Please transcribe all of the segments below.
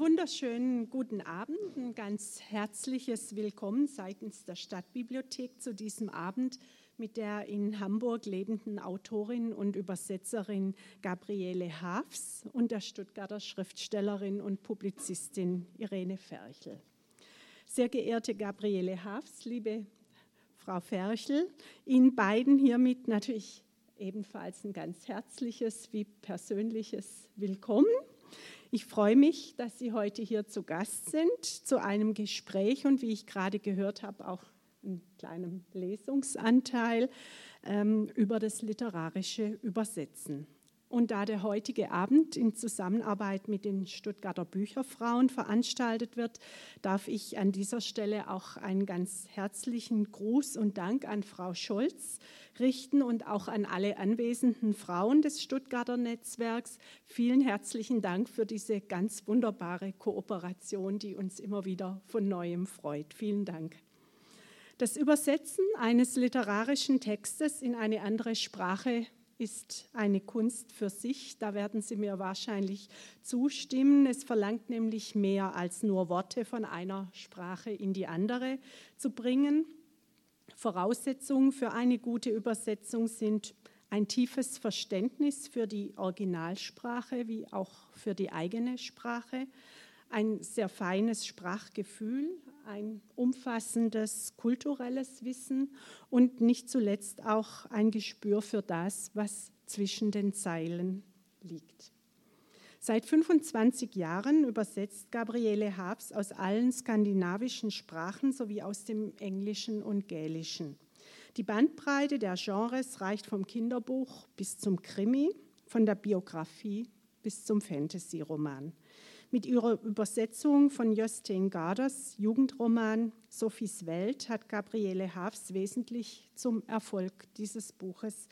wunderschönen guten Abend, ein ganz herzliches Willkommen seitens der Stadtbibliothek zu diesem Abend mit der in Hamburg lebenden Autorin und Übersetzerin Gabriele Hafs und der Stuttgarter Schriftstellerin und Publizistin Irene Ferchel. Sehr geehrte Gabriele Hafs, liebe Frau Ferchel, Ihnen beiden hiermit natürlich ebenfalls ein ganz herzliches wie persönliches Willkommen. Ich freue mich, dass Sie heute hier zu Gast sind zu einem Gespräch und wie ich gerade gehört habe, auch einen kleinen Lesungsanteil ähm, über das literarische Übersetzen. Und da der heutige Abend in Zusammenarbeit mit den Stuttgarter Bücherfrauen veranstaltet wird, darf ich an dieser Stelle auch einen ganz herzlichen Gruß und Dank an Frau Scholz richten und auch an alle anwesenden Frauen des Stuttgarter Netzwerks. Vielen herzlichen Dank für diese ganz wunderbare Kooperation, die uns immer wieder von neuem freut. Vielen Dank. Das Übersetzen eines literarischen Textes in eine andere Sprache ist eine Kunst für sich. Da werden Sie mir wahrscheinlich zustimmen. Es verlangt nämlich mehr als nur Worte von einer Sprache in die andere zu bringen. Voraussetzungen für eine gute Übersetzung sind ein tiefes Verständnis für die Originalsprache wie auch für die eigene Sprache, ein sehr feines Sprachgefühl, ein umfassendes kulturelles Wissen und nicht zuletzt auch ein Gespür für das, was zwischen den Zeilen liegt. Seit 25 Jahren übersetzt Gabriele Habs aus allen skandinavischen Sprachen sowie aus dem Englischen und Gälischen. Die Bandbreite der Genres reicht vom Kinderbuch bis zum Krimi, von der Biografie bis zum Fantasy-Roman. Mit ihrer Übersetzung von Jostein Garders Jugendroman Sophies Welt hat Gabriele Hafs wesentlich zum Erfolg dieses Buches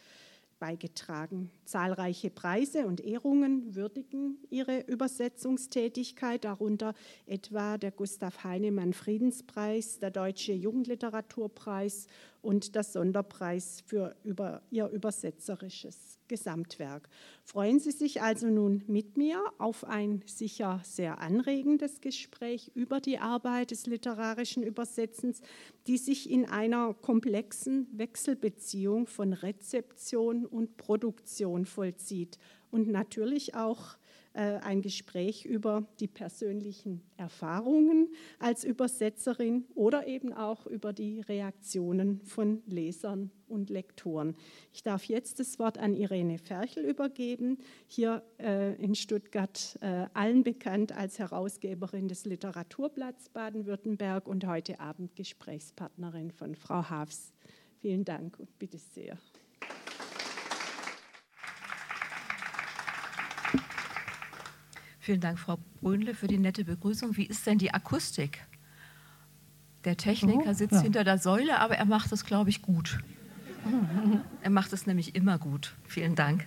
beigetragen. Zahlreiche Preise und Ehrungen würdigen ihre Übersetzungstätigkeit, darunter etwa der Gustav Heinemann Friedenspreis, der Deutsche Jugendliteraturpreis und der Sonderpreis für über ihr übersetzerisches Gesamtwerk. Freuen Sie sich also nun mit mir auf ein sicher sehr anregendes Gespräch über die Arbeit des literarischen Übersetzens, die sich in einer komplexen Wechselbeziehung von Rezeption und Produktion vollzieht und natürlich auch ein Gespräch über die persönlichen Erfahrungen als Übersetzerin oder eben auch über die Reaktionen von Lesern und Lektoren. Ich darf jetzt das Wort an Irene Ferchel übergeben, hier äh, in Stuttgart äh, allen bekannt als Herausgeberin des Literaturblatts Baden-Württemberg und heute Abend Gesprächspartnerin von Frau Hafs. Vielen Dank und bitte sehr. Vielen Dank, Frau Brünle, für die nette Begrüßung. Wie ist denn die Akustik? Der Techniker sitzt ja. hinter der Säule, aber er macht es, glaube ich, gut. er macht es nämlich immer gut. Vielen Dank.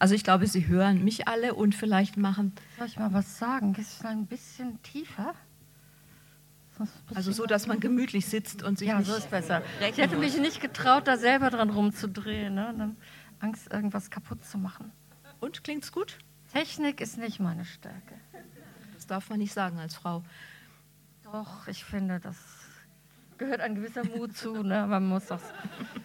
Also ich glaube, Sie hören mich alle und vielleicht machen. Soll ich mal was sagen? Ist ein bisschen tiefer? Also so, dass man gemütlich sitzt und sich ja, so ist besser. Ich hätte mich nicht getraut, da selber dran rumzudrehen. Ne? Angst, irgendwas kaputt zu machen. Und klingt's gut? Technik ist nicht meine Stärke. Das darf man nicht sagen als Frau. Doch, ich finde, das gehört ein gewisser Mut zu. Ne? Man muss auch,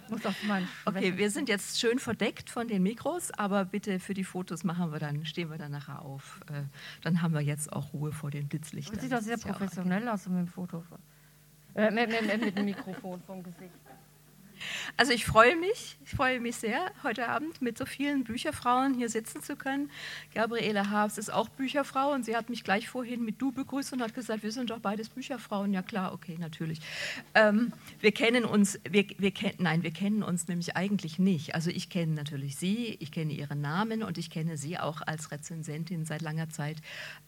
muss auch mal Okay, wir sind jetzt schön verdeckt von den Mikros, aber bitte für die Fotos machen wir dann, stehen wir dann nachher auf. Äh, dann haben wir jetzt auch Ruhe vor den Blitzlichtern. Das sieht doch sehr professionell aus mit dem Foto. Äh, mit, mit, mit dem Mikrofon vom Gesicht. Also ich freue mich, ich freue mich sehr, heute Abend mit so vielen Bücherfrauen hier sitzen zu können. Gabriele Haas ist auch Bücherfrau und sie hat mich gleich vorhin mit du begrüßt und hat gesagt, wir sind doch beides Bücherfrauen. Ja klar, okay, natürlich. Ähm, wir kennen uns, wir, wir kennen, nein, wir kennen uns nämlich eigentlich nicht. Also ich kenne natürlich sie, ich kenne ihren Namen und ich kenne sie auch als Rezensentin seit langer Zeit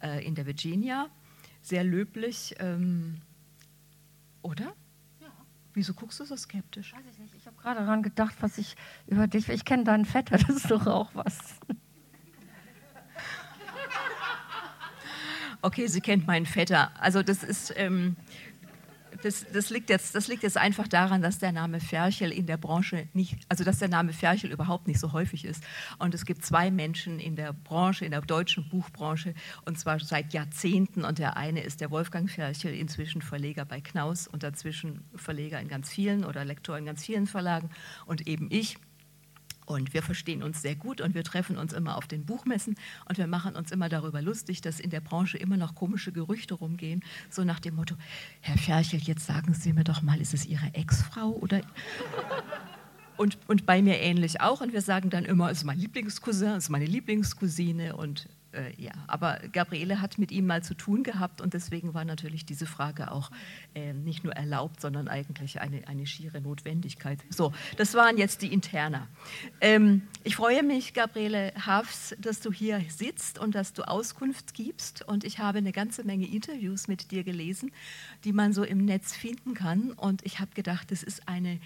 äh, in der Virginia. Sehr löblich, ähm, oder? Wieso guckst du so skeptisch? Weiß ich nicht. Ich habe gerade daran gedacht, was ich über dich. Ich kenne deinen Vetter, das ist doch auch was. Okay, sie kennt meinen Vetter. Also das ist, ähm, das, das, liegt jetzt, das liegt jetzt einfach daran, dass der Name Ferchel in der Branche nicht, also dass der Name Ferchel überhaupt nicht so häufig ist. Und es gibt zwei Menschen in der Branche, in der deutschen Buchbranche, und zwar seit Jahrzehnten. Und der eine ist der Wolfgang Ferchel, inzwischen Verleger bei Knaus und dazwischen Verleger in ganz vielen oder Lektor in ganz vielen Verlagen. Und eben ich, und wir verstehen uns sehr gut und wir treffen uns immer auf den Buchmessen und wir machen uns immer darüber lustig, dass in der Branche immer noch komische Gerüchte rumgehen, so nach dem Motto, Herr Ferchel, jetzt sagen Sie mir doch mal, ist es Ihre Ex-Frau oder... Und, und bei mir ähnlich auch. Und wir sagen dann immer, es ist mein Lieblingscousin, es ist meine Lieblingscousine und äh, ja, aber Gabriele hat mit ihm mal zu tun gehabt und deswegen war natürlich diese Frage auch äh, nicht nur erlaubt, sondern eigentlich eine, eine schiere Notwendigkeit. So, das waren jetzt die Interna. Ähm, ich freue mich, Gabriele Hafs, dass du hier sitzt und dass du Auskunft gibst und ich habe eine ganze Menge Interviews mit dir gelesen, die man so im Netz finden kann und ich habe gedacht, das ist eine,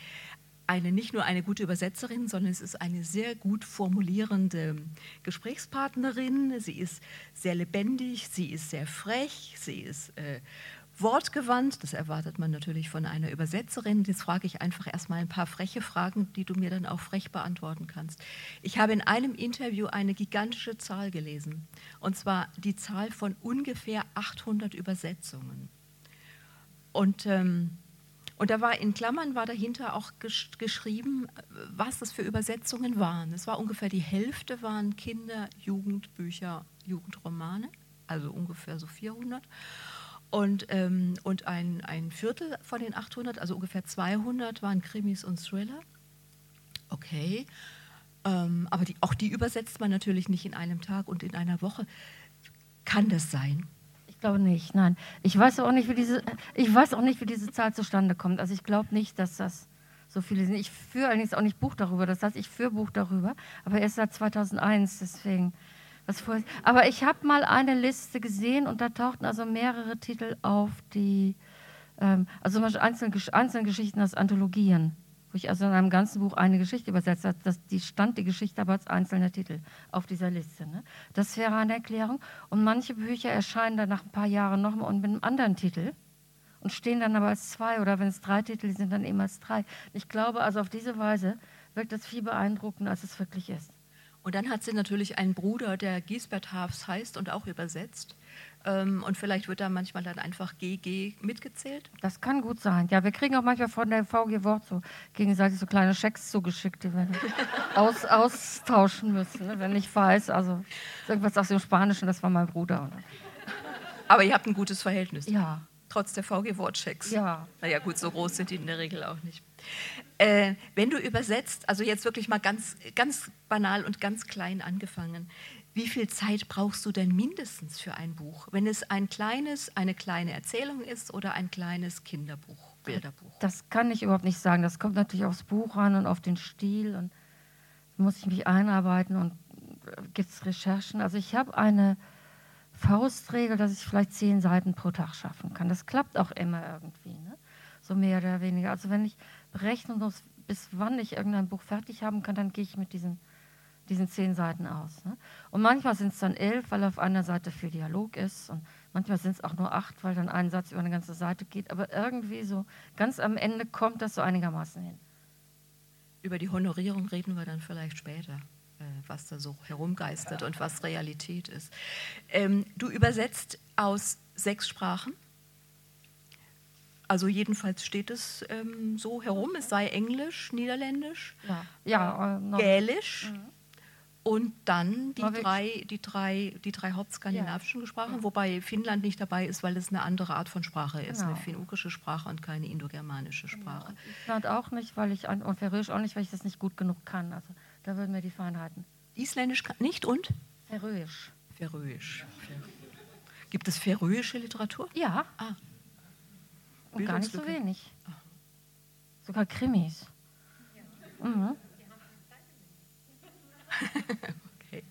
eine, nicht nur eine gute Übersetzerin, sondern es ist eine sehr gut formulierende Gesprächspartnerin. Sie ist sehr lebendig, sie ist sehr frech, sie ist äh, wortgewandt. Das erwartet man natürlich von einer Übersetzerin. Jetzt frage ich einfach erstmal ein paar freche Fragen, die du mir dann auch frech beantworten kannst. Ich habe in einem Interview eine gigantische Zahl gelesen, und zwar die Zahl von ungefähr 800 Übersetzungen. Und ähm, und da war in Klammern war dahinter auch gesch geschrieben, was das für Übersetzungen waren. Es war ungefähr die Hälfte waren Kinder, Jugendbücher, Jugendromane, also ungefähr so 400. Und, ähm, und ein, ein Viertel von den 800, also ungefähr 200, waren Krimis und Thriller. Okay, ähm, aber die, auch die übersetzt man natürlich nicht in einem Tag und in einer Woche. Kann das sein? Glaube nicht, nein. Ich weiß auch nicht, wie diese, ich weiß auch nicht, wie diese Zahl zustande kommt. Also ich glaube nicht, dass das so viele sind. Ich führe allerdings auch nicht Buch darüber. Das heißt, ich führe Buch darüber, aber erst seit 2001, deswegen. Was vor, aber ich habe mal eine Liste gesehen und da tauchten also mehrere Titel auf, die, ähm, also zum Beispiel einzelne, einzelne Geschichten aus Anthologien wo ich also in einem ganzen Buch eine Geschichte übersetzt habe. Das, die stand die Geschichte aber als einzelner Titel auf dieser Liste. Ne? Das wäre eine Erklärung. Und manche Bücher erscheinen dann nach ein paar Jahren nochmal und mit einem anderen Titel und stehen dann aber als zwei oder wenn es drei Titel sind, dann eben als drei. Ich glaube, also auf diese Weise wirkt das viel beeindruckender, als es wirklich ist. Und dann hat sie natürlich einen Bruder, der Giesbert Hafs heißt und auch übersetzt. Ähm, und vielleicht wird da manchmal dann einfach GG mitgezählt. Das kann gut sein. Ja, wir kriegen auch manchmal von der VG Wort so gegenseitig so kleine Schecks zugeschickt, die wir aus, austauschen müssen, ne? wenn ich weiß, also irgendwas aus dem Spanischen, das war mein Bruder. Aber ihr habt ein gutes Verhältnis. Ja. Trotz der VG-Wortchecks. Ja. Naja, gut, so groß sind die in der Regel auch nicht. Äh, wenn du übersetzt, also jetzt wirklich mal ganz, ganz banal und ganz klein angefangen, wie viel Zeit brauchst du denn mindestens für ein Buch, wenn es ein kleines, eine kleine Erzählung ist oder ein kleines Kinderbuch, Bilderbuch? Das kann ich überhaupt nicht sagen. Das kommt natürlich aufs Buch an und auf den Stil und muss ich mich einarbeiten und äh, gibt es Recherchen. Also ich habe eine Faustregel, dass ich vielleicht zehn Seiten pro Tag schaffen kann. Das klappt auch immer irgendwie, ne? so mehr oder weniger. Also wenn ich berechnen muss, bis wann ich irgendein Buch fertig haben kann, dann gehe ich mit diesen diesen zehn Seiten aus. Ne? Und manchmal sind es dann elf, weil auf einer Seite viel Dialog ist. Und manchmal sind es auch nur acht, weil dann ein Satz über eine ganze Seite geht. Aber irgendwie so ganz am Ende kommt das so einigermaßen hin. Über die Honorierung reden wir dann vielleicht später, äh, was da so herumgeistert und was Realität ist. Ähm, du übersetzt aus sechs Sprachen. Also jedenfalls steht es ähm, so herum, es sei Englisch, Niederländisch, ja. Ja, äh, Gälisch. Mhm und dann die drei, die, drei, die drei hauptskandinavischen ja. Sprachen, wobei Finnland nicht dabei ist, weil es eine andere Art von Sprache ist, genau. eine finnogische Sprache und keine indogermanische genau. Sprache. Genau. Island auch nicht, weil ich und Färöisch auch nicht, weil ich das nicht gut genug kann. Also da würden wir die Feinheiten. Isländisch nicht und? Färöisch. Färöisch. Gibt es färöische Literatur? Ja. Ah. Und gar nicht so wenig. Ah. Sogar Krimis. Ja. Mhm. Okay.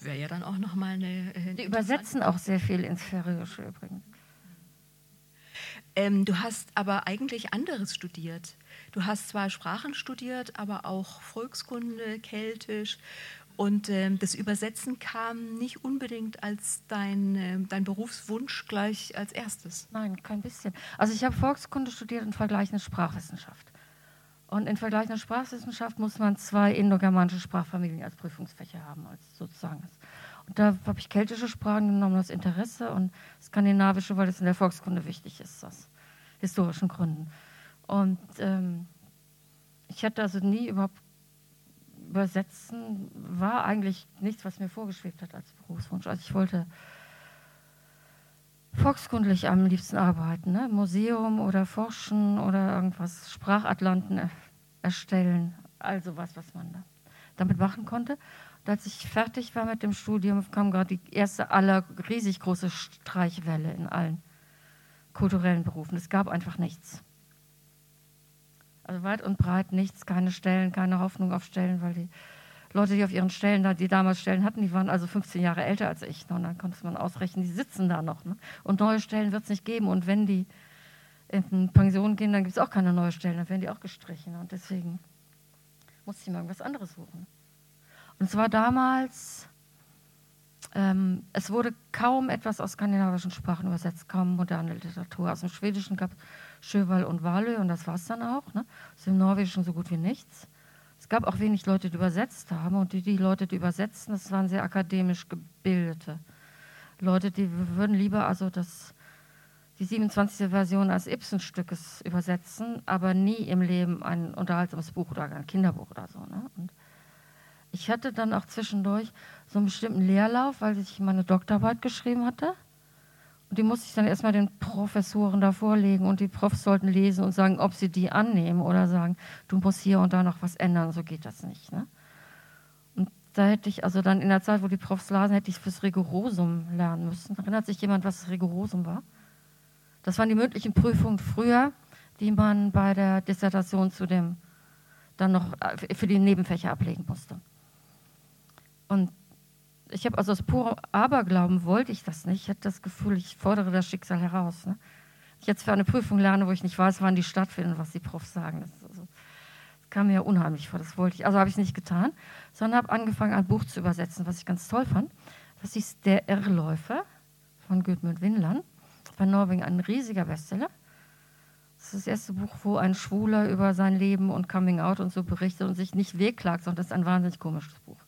Wäre ja dann auch nochmal eine. Äh, Die übersetzen auch sehr viel ins Färöische übrigens. Ähm, du hast aber eigentlich anderes studiert. Du hast zwar Sprachen studiert, aber auch Volkskunde, Keltisch Und ähm, das Übersetzen kam nicht unbedingt als dein, äh, dein Berufswunsch gleich als erstes. Nein, kein bisschen. Also ich habe Volkskunde studiert und vergleichende Sprachwissenschaft. Und in vergleichender Sprachwissenschaft muss man zwei indogermanische Sprachfamilien als Prüfungsfächer haben, als sozusagen. Und da habe ich keltische Sprachen genommen, das Interesse, und skandinavische, weil es in der Volkskunde wichtig ist, aus historischen Gründen. Und ähm, ich hatte also nie überhaupt übersetzen, war eigentlich nichts, was mir vorgeschwebt hat als Berufswunsch. Also ich wollte volkskundlich am liebsten arbeiten, ne? Museum oder forschen oder irgendwas, Sprachatlanten erstellen, also was, was man da damit machen konnte. Und als ich fertig war mit dem Studium, kam gerade die erste aller riesig große Streichwelle in allen kulturellen Berufen. Es gab einfach nichts. Also weit und breit nichts, keine Stellen, keine Hoffnung auf Stellen, weil die Leute, die auf ihren Stellen, die damals Stellen hatten, die waren also 15 Jahre älter als ich. Und dann konnte man ausrechnen, die sitzen da noch. Ne? Und neue Stellen wird es nicht geben. Und wenn die in Pension gehen, dann gibt es auch keine neuen Stellen, dann werden die auch gestrichen. Und deswegen musste ich mal irgendwas anderes suchen. Und es war damals, ähm, es wurde kaum etwas aus skandinavischen Sprachen übersetzt, kaum moderne Literatur. Aus dem Schwedischen gab es Schöwal und Walö und das war es dann auch. Ne? Aus dem Norwegischen so gut wie nichts. Gab auch wenig Leute, die übersetzt haben und die, die Leute, die übersetzten, das waren sehr akademisch gebildete Leute, die würden lieber also das, die 27. Version als Ibsen-Stückes übersetzen, aber nie im Leben ein unterhaltsames Buch oder ein Kinderbuch oder so. Ne? Und ich hatte dann auch zwischendurch so einen bestimmten Leerlauf, weil ich meine Doktorarbeit geschrieben hatte. Die musste ich dann erstmal den Professoren da vorlegen und die Profs sollten lesen und sagen, ob sie die annehmen oder sagen, du musst hier und da noch was ändern, so geht das nicht. Ne? Und da hätte ich, also dann in der Zeit, wo die Profs lasen, hätte ich fürs Rigorosum lernen müssen. Erinnert sich jemand, was das Rigorosum war? Das waren die mündlichen Prüfungen früher, die man bei der Dissertation zu dem dann noch äh, für die Nebenfächer ablegen musste. Und ich habe also aus purem Aberglauben wollte ich das nicht. Ich hatte das Gefühl, ich fordere das Schicksal heraus. Ne? Ich jetzt für eine Prüfung lerne, wo ich nicht weiß, wann die stattfinden, was die Profs sagen. Das, also, das kam mir ja unheimlich vor. Das wollte ich. Also habe ich nicht getan, sondern habe angefangen, ein Buch zu übersetzen, was ich ganz toll fand. Das ist Der Irrläufer von Gudmund Winland. In Norwegen ein riesiger Bestseller. Das ist das erste Buch, wo ein Schwuler über sein Leben und Coming Out und so berichtet und sich nicht wehklagt, sondern das ist ein wahnsinnig komisches Buch.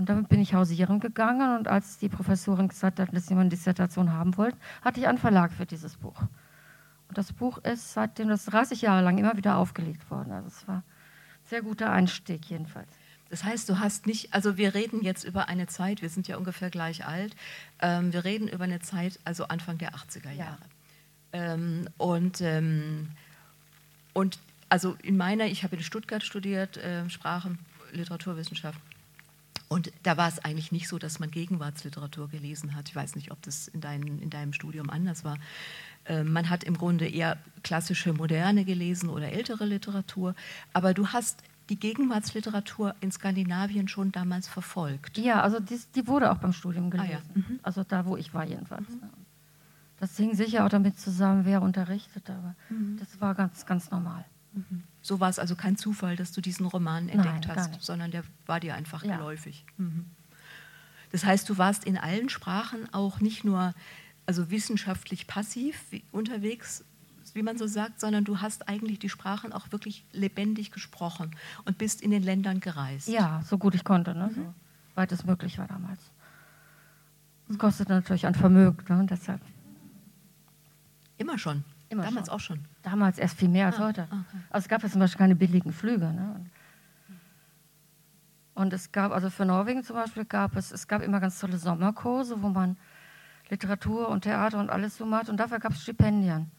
Und damit bin ich hausieren gegangen und als die Professorin gesagt hat, dass sie meine Dissertation haben wollten, hatte ich einen Verlag für dieses Buch. Und das Buch ist seitdem das 30 Jahre lang immer wieder aufgelegt worden. Also es war ein sehr guter Einstieg jedenfalls. Das heißt, du hast nicht, also wir reden jetzt über eine Zeit, wir sind ja ungefähr gleich alt, ähm, wir reden über eine Zeit, also Anfang der 80er Jahre. Ja. Ähm, und, ähm, und also in meiner, ich habe in Stuttgart studiert, äh, Sprachen, Literaturwissenschaft. Und da war es eigentlich nicht so, dass man Gegenwartsliteratur gelesen hat. Ich weiß nicht, ob das in, dein, in deinem Studium anders war. Ähm, man hat im Grunde eher klassische Moderne gelesen oder ältere Literatur. Aber du hast die Gegenwartsliteratur in Skandinavien schon damals verfolgt. Ja, also die, die wurde auch beim Studium gelesen. Ah, ja. mhm. Also da, wo ich war jedenfalls. Mhm. Das hing sicher auch damit zusammen, wer unterrichtet, aber mhm. das war ganz, ganz normal. So war es also kein Zufall, dass du diesen Roman entdeckt Nein, hast, sondern der war dir einfach ja. geläufig. Mhm. Das heißt, du warst in allen Sprachen auch nicht nur also wissenschaftlich passiv unterwegs, wie man so sagt, sondern du hast eigentlich die Sprachen auch wirklich lebendig gesprochen und bist in den Ländern gereist. Ja, so gut ich konnte, ne? Mhm. so weit es möglich war damals. Es kostet natürlich ein Vermögen, ne? deshalb. Immer schon. Immer Damals schon. auch schon. Damals erst viel mehr als ah, heute. Okay. Also es gab ja zum Beispiel keine billigen Flüge. Ne? Und es gab, also für Norwegen zum Beispiel gab es, es gab immer ganz tolle Sommerkurse, wo man Literatur und Theater und alles so macht. Und dafür gab es Stipendien.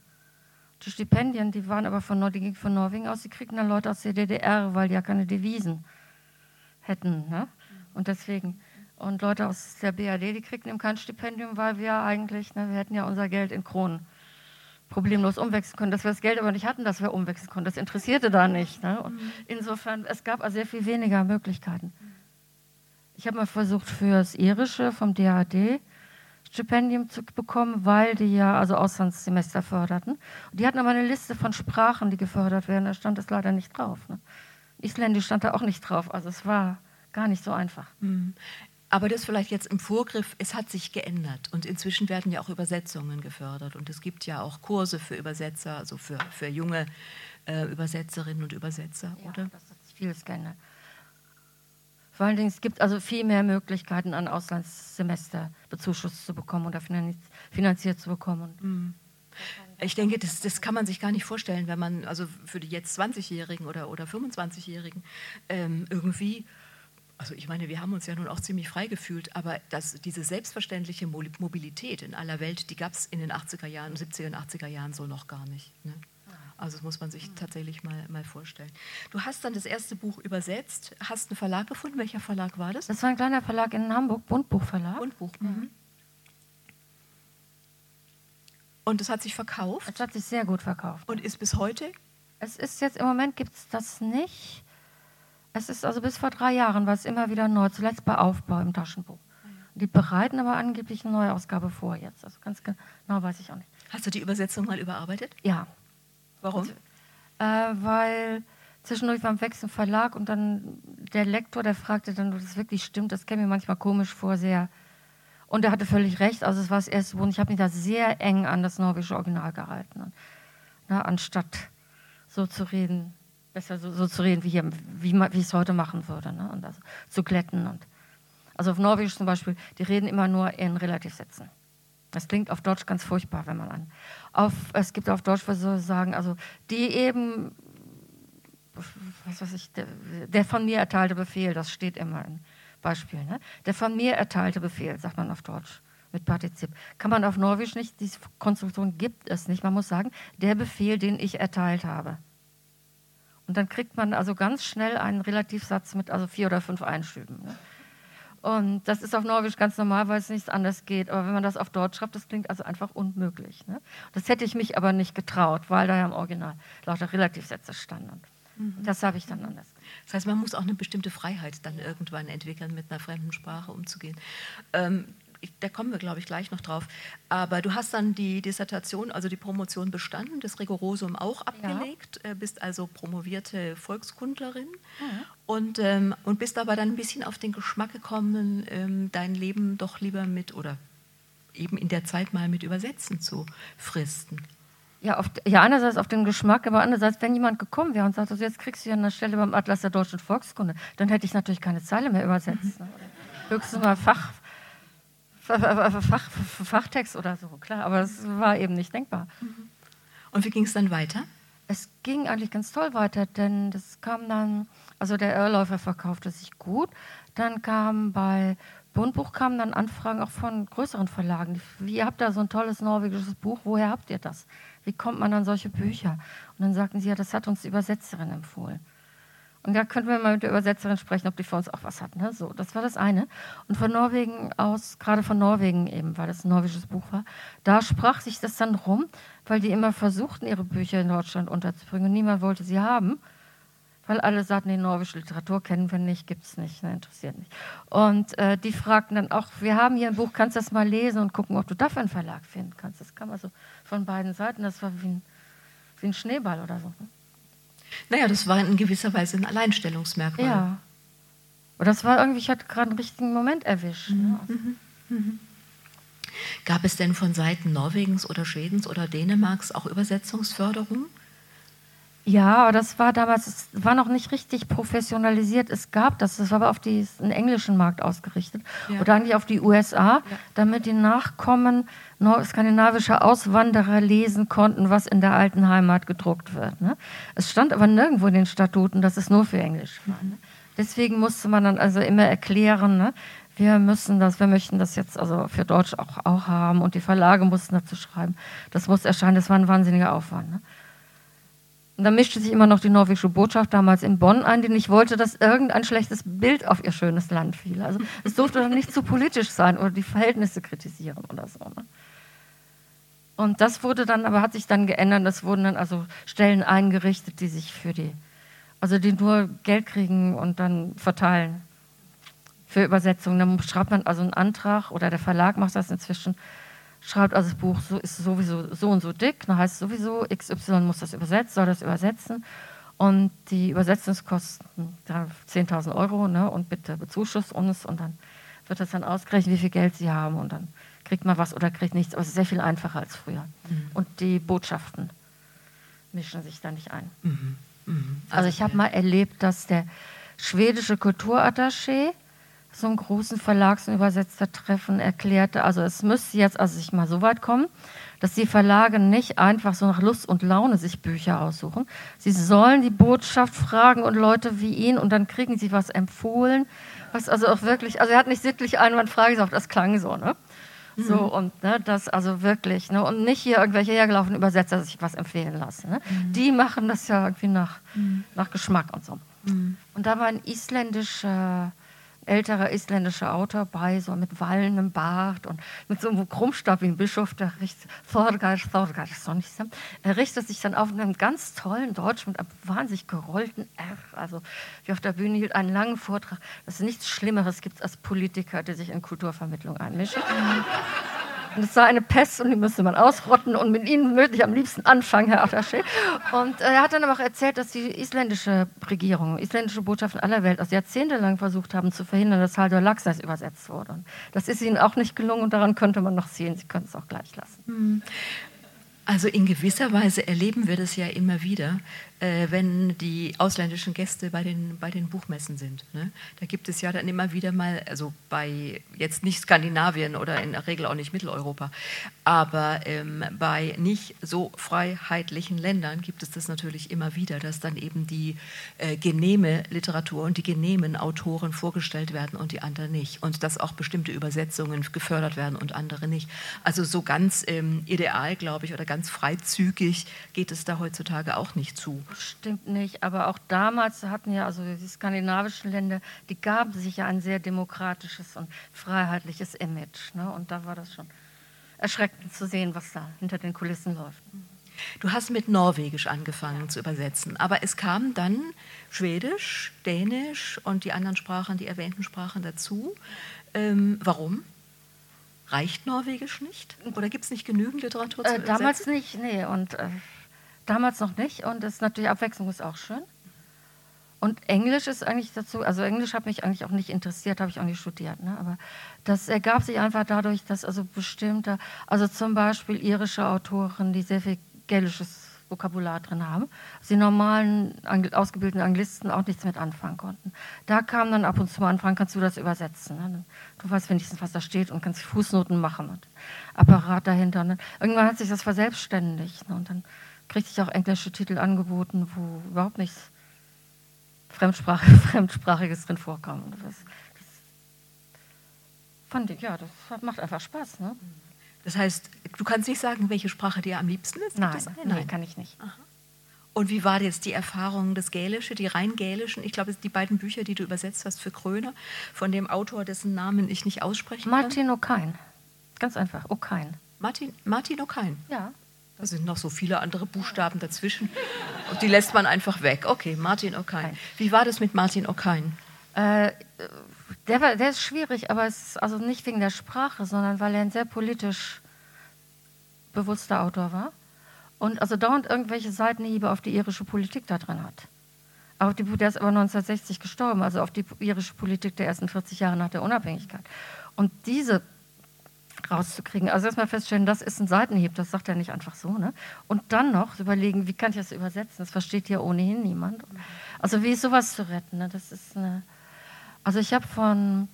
Die Stipendien, die waren aber von, die gingen von Norwegen aus, die kriegten dann Leute aus der DDR, weil die ja keine Devisen hätten. Ne? Und deswegen. Und Leute aus der BRD, die kriegten eben kein Stipendium, weil wir eigentlich, ne, wir hätten ja unser Geld in Kronen problemlos umwechseln können, dass wir das Geld aber nicht hatten, dass wir umwechseln konnten. Das interessierte da nicht. Ne? Und mhm. insofern, es gab also sehr viel weniger Möglichkeiten. Ich habe mal versucht, für das Irische vom DAD Stipendium zu bekommen, weil die ja also Auslandssemester förderten. Und die hatten aber eine Liste von Sprachen, die gefördert werden. Da stand es leider nicht drauf. Ne? Isländisch stand da auch nicht drauf. Also es war gar nicht so einfach. Aber das vielleicht jetzt im Vorgriff, es hat sich geändert und inzwischen werden ja auch Übersetzungen gefördert und es gibt ja auch Kurse für Übersetzer, also für, für junge äh, Übersetzerinnen und Übersetzer, ja, oder? Das hat sich vieles geändert. Vor allen Dingen, es gibt also viel mehr Möglichkeiten, an Auslandssemester bezuschusst zu bekommen oder finanziert zu bekommen. Mhm. Ich denke, das, das, kann man sich gar nicht vorstellen, wenn man, also für die jetzt 20-Jährigen oder, oder 25-Jährigen, ähm, irgendwie also ich meine, wir haben uns ja nun auch ziemlich frei gefühlt, aber das, diese selbstverständliche Mobilität in aller Welt, die gab es in den 80er Jahren, 70er und 80er Jahren so noch gar nicht. Ne? Also das muss man sich tatsächlich mal, mal vorstellen. Du hast dann das erste Buch übersetzt, hast einen Verlag gefunden. Welcher Verlag war das? Das war ein kleiner Verlag in Hamburg, Bundbuchverlag. Bundbuch. Mhm. Und es hat sich verkauft? Es hat sich sehr gut verkauft. Und ist bis heute? Es ist jetzt, im Moment gibt es das nicht. Es ist also bis vor drei Jahren war es immer wieder neu, zuletzt bei Aufbau im Taschenbuch. Die bereiten aber angeblich eine neue Ausgabe vor jetzt. Also ganz genau weiß ich auch nicht. Hast du die Übersetzung mal überarbeitet? Ja. Warum? Also, äh, weil zwischendurch beim Wechsel Verlag und dann der Lektor, der fragte dann, ob das wirklich stimmt. Das käme mir manchmal komisch vor, sehr. Und er hatte völlig recht. Also es war das erste Buch. Und ich habe mich da sehr eng an das norwegische Original gehalten. Na, anstatt so zu reden, besser so, so zu reden, wie, hier, wie, wie ich es heute machen würde. Ne? Und also, zu glätten. Und, also auf Norwegisch zum Beispiel, die reden immer nur in Relativsätzen. Das klingt auf Deutsch ganz furchtbar, wenn man an. Auf, es gibt auf Deutsch, was soll ich sagen, also die eben, was weiß ich, der, der, von mir erteilte Befehl, das steht immer im Beispiel. Ne? Der von mir erteilte Befehl, sagt man auf Deutsch mit Partizip. Kann man auf Norwegisch nicht, diese Konstruktion gibt es nicht. Man muss sagen, der Befehl, den ich erteilt habe. Und dann kriegt man also ganz schnell einen Relativsatz mit also vier oder fünf Einschüben. Ne? Und das ist auf Norwegisch ganz normal, weil es nichts anders geht. Aber wenn man das auf Deutsch schreibt, das klingt also einfach unmöglich. Ne? Das hätte ich mich aber nicht getraut, weil da ja im Original lauter Relativsätze standen. Mhm. Das habe ich dann anders. Das heißt, man muss auch eine bestimmte Freiheit dann irgendwann entwickeln, mit einer fremden Sprache umzugehen. Ähm, da kommen wir, glaube ich, gleich noch drauf. Aber du hast dann die Dissertation, also die Promotion bestanden, das Rigorosum auch abgelegt, ja. Äh, bist also promovierte Volkskundlerin ja. und, ähm, und bist aber dann ein bisschen auf den Geschmack gekommen, ähm, dein Leben doch lieber mit oder eben in der Zeit mal mit Übersetzen zu fristen. Ja, auf, ja, einerseits auf den Geschmack, aber andererseits, wenn jemand gekommen wäre und sagt, also jetzt kriegst du ja eine Stelle beim Atlas der deutschen Volkskunde, dann hätte ich natürlich keine Zeile mehr übersetzt. Mhm. Höchstens mal Fach, Fach, Fachtext oder so, klar, aber es war eben nicht denkbar. Mhm. Und wie ging es dann weiter? Es ging eigentlich ganz toll weiter, denn das kam dann, also der Irrläufer verkaufte sich gut. Dann kam bei Bundbuch kamen dann Anfragen auch von größeren Verlagen. Wie ihr habt da so ein tolles norwegisches Buch, woher habt ihr das? Wie kommt man an solche Bücher? Und dann sagten sie, ja, das hat uns die Übersetzerin empfohlen. Und da könnten wir mal mit der Übersetzerin sprechen, ob die für uns auch was hat. Ne? So, das war das eine. Und von Norwegen aus, gerade von Norwegen eben, weil das ein norwegisches Buch war, da sprach sich das dann rum, weil die immer versuchten, ihre Bücher in Deutschland unterzubringen und niemand wollte sie haben. Weil alle sagten, die norwegische Literatur kennen wir nicht, gibt es nicht, ne, interessiert nicht. Und äh, die fragten dann auch, wir haben hier ein Buch, kannst du das mal lesen und gucken, ob du dafür einen Verlag finden kannst. Das kam also von beiden Seiten, das war wie ein, wie ein Schneeball oder so. Ne? Naja, das war in gewisser Weise ein Alleinstellungsmerkmal. Ja. Aber das war irgendwie, ich hatte gerade einen richtigen Moment erwischt. Ne? Mhm. Also mhm. Mhm. Gab es denn von Seiten Norwegens oder Schwedens oder Dänemarks auch Übersetzungsförderung? Ja, aber das war damals, es war noch nicht richtig professionalisiert. Es gab das, das war aber auf den englischen Markt ausgerichtet ja. oder eigentlich auf die USA, ja. damit die Nachkommen skandinavischer Auswanderer lesen konnten, was in der alten Heimat gedruckt wird. Ne? Es stand aber nirgendwo in den Statuten, dass es nur für Englisch war. Ne? Deswegen musste man dann also immer erklären, ne? wir müssen das, wir möchten das jetzt also für Deutsch auch, auch haben und die Verlage mussten dazu schreiben. Das muss erscheinen, das war ein wahnsinniger Aufwand. Ne? Und da mischte sich immer noch die norwegische Botschaft damals in Bonn ein, die nicht wollte, dass irgendein schlechtes Bild auf ihr schönes Land fiel. Also es durfte dann nicht zu politisch sein oder die Verhältnisse kritisieren oder so. Ne? Und das wurde dann, aber hat sich dann geändert. Es wurden dann also Stellen eingerichtet, die sich für die, also die nur Geld kriegen und dann verteilen für Übersetzungen. Dann schreibt man also einen Antrag oder der Verlag macht das inzwischen schreibt also das Buch so, ist sowieso so und so dick, dann heißt es sowieso, XY muss das übersetzen, soll das übersetzen. Und die Übersetzungskosten 10.000 Euro ne, und bitte bezuschuss uns und dann wird das dann ausgerechnet, wie viel Geld sie haben und dann kriegt man was oder kriegt nichts. Aber es ist sehr viel einfacher als früher. Mhm. Und die Botschaften mischen sich da nicht ein. Mhm. Mhm. Also ich habe mal erlebt, dass der schwedische Kulturattaché einem großen Verlags- und Übersetzertreffen erklärte, also es müsste jetzt also sich mal so weit kommen, dass die Verlage nicht einfach so nach Lust und Laune sich Bücher aussuchen. Sie sollen die Botschaft fragen und Leute wie ihn und dann kriegen sie was empfohlen, was also auch wirklich, also er hat nicht sittlich einwandfrei gesagt, das klang so, ne? Mhm. So und ne, das also wirklich, ne? Und nicht hier irgendwelche hergelaufenen Übersetzer sich was empfehlen lassen. Ne? Mhm. Die machen das ja irgendwie nach, mhm. nach Geschmack und so. Mhm. Und da war ein isländischer älterer isländischer Autor bei, so mit wallendem Bart und mit so einem Krummstab wie ein Bischof, der Thorgar, Thorgar, er richtet sich dann auf einem ganz tollen Deutsch mit einem wahnsinnig gerollten R, also wie auf der Bühne hielt einen langen Vortrag, dass es nichts Schlimmeres gibt als Politiker, die sich in Kulturvermittlung einmischen. Und es sei eine Pest und die müsste man ausrotten und mit ihnen würde ich am liebsten anfangen, Herr Attaché. Und äh, er hat dann aber auch erzählt, dass die isländische Regierung, isländische Botschaften aller Welt, also jahrzehntelang versucht haben zu verhindern, dass Haldor Laxness übersetzt wurde. Und das ist ihnen auch nicht gelungen und daran könnte man noch sehen. Sie können es auch gleich lassen. Mhm. Also in gewisser Weise erleben wir das ja immer wieder, wenn die ausländischen Gäste bei den, bei den Buchmessen sind. Ne? Da gibt es ja dann immer wieder mal, also bei jetzt nicht Skandinavien oder in der Regel auch nicht Mitteleuropa, aber ähm, bei nicht so freiheitlichen Ländern gibt es das natürlich immer wieder, dass dann eben die äh, genehme Literatur und die genehmen Autoren vorgestellt werden und die anderen nicht. Und dass auch bestimmte Übersetzungen gefördert werden und andere nicht. Also so ganz ähm, ideal, glaube ich, oder ganz freizügig geht es da heutzutage auch nicht zu. Stimmt nicht, aber auch damals hatten ja, also die skandinavischen Länder, die gaben sich ja ein sehr demokratisches und freiheitliches Image. Ne? Und da war das schon erschreckend zu sehen, was da hinter den Kulissen läuft. Du hast mit Norwegisch angefangen zu übersetzen, aber es kam dann Schwedisch, Dänisch und die anderen Sprachen, die erwähnten Sprachen dazu. Ähm, warum? Reicht Norwegisch nicht? Oder gibt es nicht genügend Literatur zu äh, Damals nicht, nee. Und äh, damals noch nicht. Und das ist natürlich Abwechslung ist auch schön. Und Englisch ist eigentlich dazu, also Englisch hat mich eigentlich auch nicht interessiert, habe ich auch nicht studiert. Ne? Aber das ergab sich einfach dadurch, dass also bestimmte, also zum Beispiel irische Autoren, die sehr viel gälisches Vokabular drin haben, die normalen ausgebildeten Anglisten auch nichts mit anfangen konnten. Da kam dann ab und zu mal anfangen, kannst du das übersetzen? Ne? Du weißt wenigstens, was da steht und kannst Fußnoten machen und Apparat dahinter. Ne? Irgendwann hat sich das verselbstständigt ne? und dann kriegte ich auch englische Titel angeboten, wo überhaupt nichts Fremdsprache, Fremdsprachiges drin vorkam. Das, das fand ich, ja, das macht einfach Spaß. Ne? Das heißt, du kannst nicht sagen, welche Sprache dir am liebsten ist? Nein, nein, kann ich nicht. Aha. Und wie war jetzt die Erfahrung des Gälische, die rein Gälischen? Ich glaube, die beiden Bücher, die du übersetzt hast für Kröner, von dem Autor, dessen Namen ich nicht aussprechen Martin kann. Martin O'Kain. Ganz einfach, O'Kain. Martin, Martin O'Kain? Ja. Da sind noch so viele andere Buchstaben dazwischen. Und die lässt man einfach weg. Okay, Martin O'Kain. Wie war das mit Martin O'Kain? Äh, der, war, der ist schwierig, aber es ist also nicht wegen der Sprache, sondern weil er ein sehr politisch bewusster Autor war. Und also dauernd irgendwelche Seitenhiebe auf die irische Politik da drin hat. Auf die, der ist aber 1960 gestorben, also auf die irische Politik der ersten 40 Jahre nach der Unabhängigkeit. Und diese rauszukriegen. Also erstmal feststellen, das ist ein Seitenhieb, das sagt er nicht einfach so. Ne? Und dann noch überlegen, wie kann ich das übersetzen? Das versteht ja ohnehin niemand. Also wie ist sowas zu retten? Ne? Das ist eine also ich habe von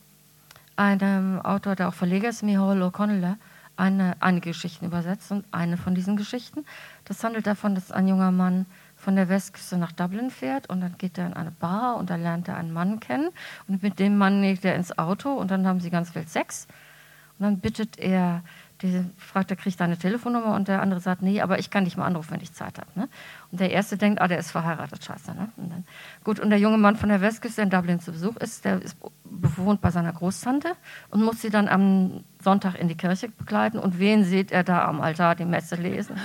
einem Autor, der auch Verleger ist, Michael O'Connell, eine, einige Geschichten übersetzt und eine von diesen Geschichten, das handelt davon, dass ein junger Mann von der Westküste nach Dublin fährt und dann geht er in eine Bar und da lernt er einen Mann kennen und mit dem Mann legt er ins Auto und dann haben sie ganz viel Sex und dann bittet er, die fragt, er kriegt deine Telefonnummer und der andere sagt, nee, aber ich kann dich mal anrufen, wenn ich Zeit habe. Ne? Und der erste denkt, ah, der ist verheiratet, scheiße. Ne? Und dann, gut, und der junge Mann von der Westküste, der in Dublin zu Besuch ist, der ist bewohnt bei seiner Großtante und muss sie dann am Sonntag in die Kirche begleiten und wen sieht er da am Altar die Messe lesen?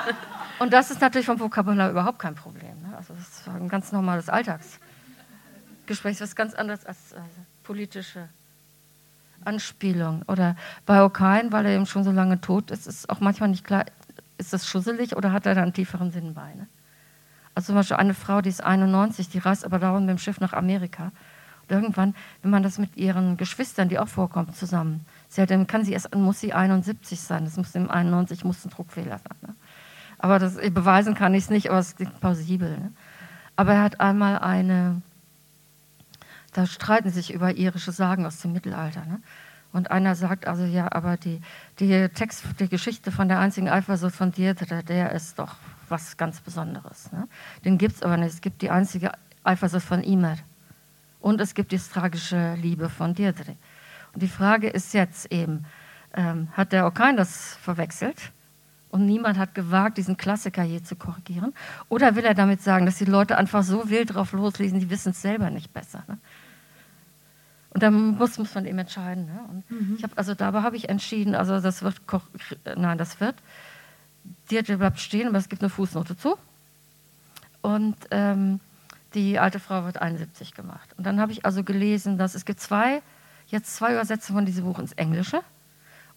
und das ist natürlich vom Vokabular überhaupt kein Problem. Ne? Also das ist ein ganz normales Alltagsgespräch, was ganz anderes als äh, politische Anspielung. Oder bei Okain, weil er eben schon so lange tot ist, ist auch manchmal nicht klar, ist das schusselig oder hat er da einen tieferen Sinn bei. Ne? Also zum Beispiel eine Frau, die ist 91, die reist aber dauernd mit dem Schiff nach Amerika. Und irgendwann, wenn man das mit ihren Geschwistern, die auch vorkommen, zusammen, sie dann kann sie erst, muss sie 71 sein. Das muss im 91 muss ein Druckfehler sein. Ne? Aber das, beweisen kann ich es nicht, aber es klingt plausibel. Ne? Aber er hat einmal eine, da streiten sich über irische Sagen aus dem Mittelalter. Ne? Und einer sagt also, ja, aber die, die Text, die Geschichte von der einzigen Eifersucht von Deirdre, der ist doch was ganz Besonderes. Ne? Den gibt es aber nicht. Es gibt die einzige Eifersucht von Imer. Und es gibt die tragische Liebe von Deirdre. Und die Frage ist jetzt eben, ähm, hat der Orkan das verwechselt? Und niemand hat gewagt, diesen Klassiker je zu korrigieren. Oder will er damit sagen, dass die Leute einfach so wild drauf loslesen, die wissen es selber nicht besser. Ne? Und dann muss, muss man eben entscheiden. Ne? Mhm. ich hab, also dabei habe ich entschieden, also das wird, nein, das wird, Deirdre bleibt stehen, aber es gibt eine Fußnote zu. Und ähm, die alte Frau wird 71 gemacht. Und dann habe ich also gelesen, dass es gibt zwei, jetzt zwei Übersetzungen von diesem Buch ins Englische.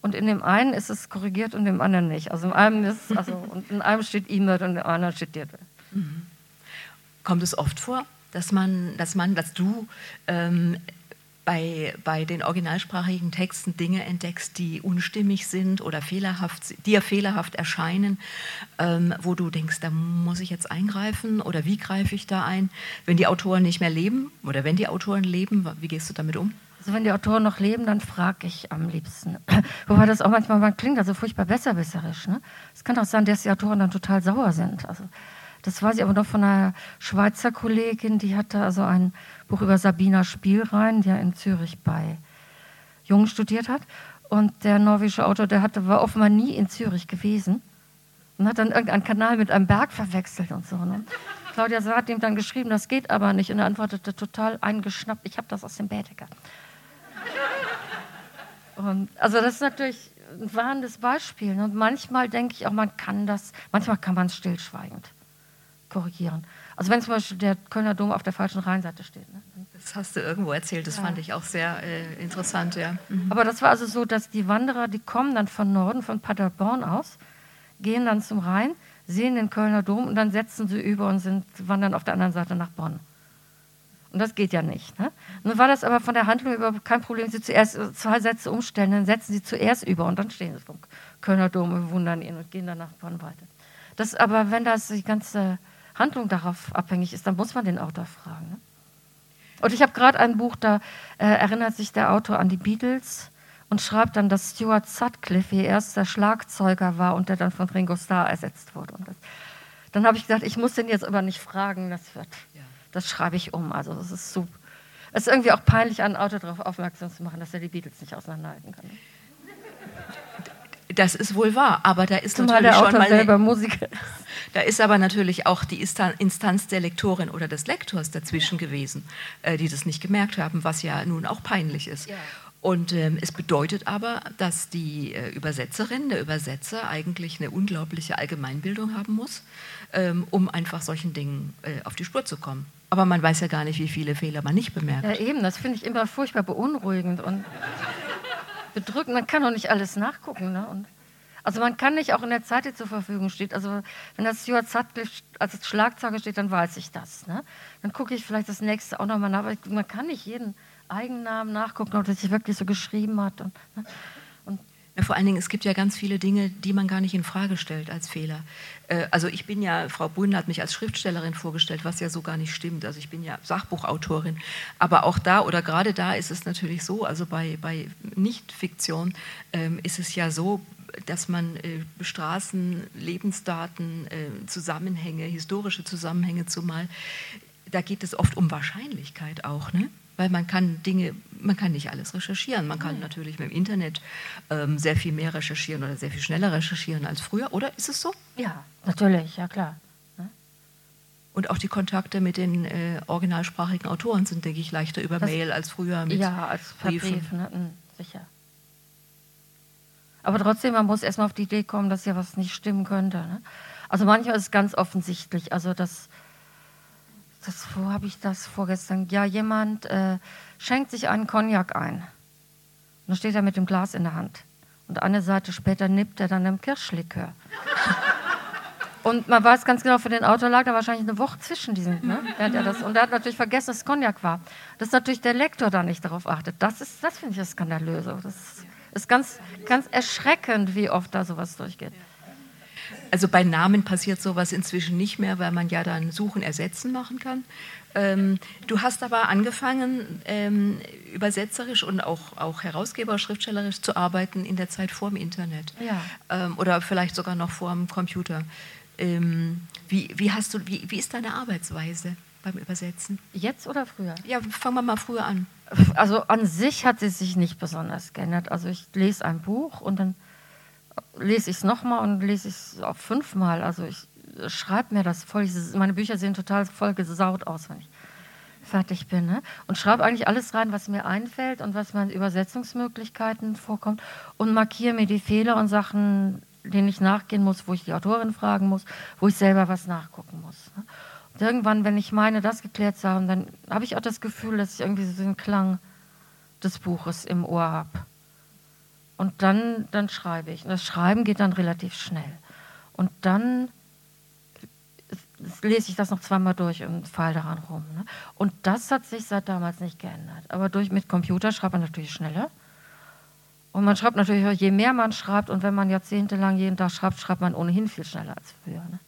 Und in dem einen ist es korrigiert und im anderen nicht. Also in einem ist, also und in einem steht E-Mail und in dem anderen steht Deirdre. Mhm. Kommt es oft vor, dass man, dass man, dass du ähm, bei, bei den originalsprachigen Texten Dinge entdeckst, die unstimmig sind oder fehlerhaft, dir fehlerhaft erscheinen, ähm, wo du denkst, da muss ich jetzt eingreifen oder wie greife ich da ein, wenn die Autoren nicht mehr leben oder wenn die Autoren leben, wie gehst du damit um? Also wenn die Autoren noch leben, dann frage ich am liebsten. Wobei das auch manchmal man klingt, also furchtbar besserwisserisch. Ne? Es kann auch sein, dass die Autoren dann total sauer sind. Also das weiß ich aber noch von einer Schweizer Kollegin, die hatte also ein Buch über Sabina Spielrein, die ja in Zürich bei Jungen studiert hat. Und der norwegische Autor, der hatte, war offenbar nie in Zürich gewesen und hat dann irgendeinen Kanal mit einem Berg verwechselt und so. Ne? Claudia hat ihm dann geschrieben, das geht aber nicht. Und er antwortete total eingeschnappt, ich habe das aus dem Bädeker. Und, also das ist natürlich ein warnendes Beispiel. Ne? Und manchmal denke ich auch, man kann das, manchmal kann man es stillschweigend korrigieren. Also wenn zum Beispiel der Kölner Dom auf der falschen Rheinseite steht. Ne? Das hast du irgendwo erzählt, das ja. fand ich auch sehr äh, interessant, ja. Mhm. Aber das war also so, dass die Wanderer, die kommen dann von Norden, von Paderborn aus, gehen dann zum Rhein, sehen den Kölner Dom und dann setzen sie über und sind, wandern auf der anderen Seite nach Bonn. Und das geht ja nicht. Ne? Nun war das aber von der Handlung überhaupt kein Problem, sie zuerst zwei Sätze umstellen, dann setzen sie zuerst über und dann stehen sie vom Kölner Dom und bewundern ihn und gehen dann nach weiter. Das aber, wenn das die ganze Handlung darauf abhängig ist, dann muss man den Autor fragen. Ne? Und ich habe gerade ein Buch, da äh, erinnert sich der Autor an die Beatles und schreibt dann, dass Stuart Sutcliffe ihr erster Schlagzeuger war und der dann von Ringo Starr ersetzt wurde. Und das, dann habe ich gedacht, ich muss den jetzt aber nicht fragen, das wird, ja. Das schreibe ich um. Also das ist es ist irgendwie auch peinlich, einen Autor darauf aufmerksam zu machen, dass er die Beatles nicht auseinanderhalten kann. Das ist wohl wahr, aber da ist Zumal natürlich der Autor schon mal selber Musiker. Da ist aber natürlich auch die Instanz der Lektorin oder des Lektors dazwischen ja. gewesen, äh, die das nicht gemerkt haben, was ja nun auch peinlich ist. Ja. Und ähm, es bedeutet aber, dass die äh, Übersetzerin, der Übersetzer eigentlich eine unglaubliche Allgemeinbildung haben muss, ähm, um einfach solchen Dingen äh, auf die Spur zu kommen. Aber man weiß ja gar nicht, wie viele Fehler man nicht bemerkt. Ja, eben, das finde ich immer furchtbar beunruhigend und bedrückend. Man kann doch nicht alles nachgucken. Ne? Und also man kann nicht auch in der Zeit, die zur Verfügung steht. Also wenn das Stuart Sutcliffe als Schlagzeuger steht, dann weiß ich das. Ne? Dann gucke ich vielleicht das nächste auch nochmal nach. Aber man kann nicht jeden Eigennamen nachgucken, ob das sich wirklich so geschrieben hat. Und, ne? Ja, vor allen Dingen, es gibt ja ganz viele Dinge, die man gar nicht in Frage stellt als Fehler. Äh, also ich bin ja, Frau Brünn hat mich als Schriftstellerin vorgestellt, was ja so gar nicht stimmt. Also ich bin ja Sachbuchautorin. Aber auch da oder gerade da ist es natürlich so, also bei, bei Nicht-Fiktion ähm, ist es ja so, dass man äh, Straßen, Lebensdaten, äh, Zusammenhänge, historische Zusammenhänge zumal, da geht es oft um Wahrscheinlichkeit auch, ne? Weil man kann Dinge, man kann nicht alles recherchieren. Man kann natürlich mit dem Internet ähm, sehr viel mehr recherchieren oder sehr viel schneller recherchieren als früher, oder ist es so? Ja, natürlich, ja klar. Ne? Und auch die Kontakte mit den äh, originalsprachigen Autoren sind, denke ich, leichter über das, Mail als früher mit Ja, als Brief, ne? Mhm, sicher. Aber trotzdem, man muss erstmal auf die Idee kommen, dass ja was nicht stimmen könnte. Ne? Also manchmal ist es ganz offensichtlich. Also das, das wo habe ich das vorgestern? Ja, jemand äh, schenkt sich einen Cognac ein. Und dann steht er mit dem Glas in der Hand. Und eine Seite später nippt er dann im Kirschlikör. Und man weiß ganz genau, für den Autor lag da wahrscheinlich eine Woche zwischen diesen. Ne? Der, der das, und er hat natürlich vergessen, dass es Cognac war. Dass natürlich der Lektor da nicht darauf achtet. Das, das finde ich das Skandalöse. Das ist ganz, ganz erschreckend, wie oft da sowas durchgeht. Also bei Namen passiert sowas inzwischen nicht mehr, weil man ja dann Suchen, Ersetzen machen kann. Ähm, du hast aber angefangen, ähm, übersetzerisch und auch, auch Herausgeber, schriftstellerisch zu arbeiten in der Zeit vor dem Internet. Ja. Ähm, oder vielleicht sogar noch vor dem Computer. Ähm, wie, wie, hast du, wie, wie ist deine Arbeitsweise beim Übersetzen? Jetzt oder früher? Ja, fangen wir mal früher an. Also an sich hat sie sich nicht besonders geändert. Also ich lese ein Buch und dann lese ich es nochmal und lese ich es auch fünfmal. Also ich schreibe mir das voll. Meine Bücher sehen total voll gesaut aus, wenn ich fertig bin. Ne? Und schreibe eigentlich alles rein, was mir einfällt und was an Übersetzungsmöglichkeiten vorkommt und markiere mir die Fehler und Sachen, denen ich nachgehen muss, wo ich die Autorin fragen muss, wo ich selber was nachgucken muss. Ne? Und irgendwann, wenn ich meine, das geklärt zu haben, dann habe ich auch das Gefühl, dass ich irgendwie so den Klang des Buches im Ohr habe. Und dann, dann schreibe ich. Und das Schreiben geht dann relativ schnell. Und dann lese ich das noch zweimal durch und fall daran rum. Ne? Und das hat sich seit damals nicht geändert. Aber durch, mit Computer schreibt man natürlich schneller. Und man schreibt natürlich, je mehr man schreibt und wenn man jahrzehntelang jeden Tag schreibt, schreibt man ohnehin viel schneller als früher. Ne?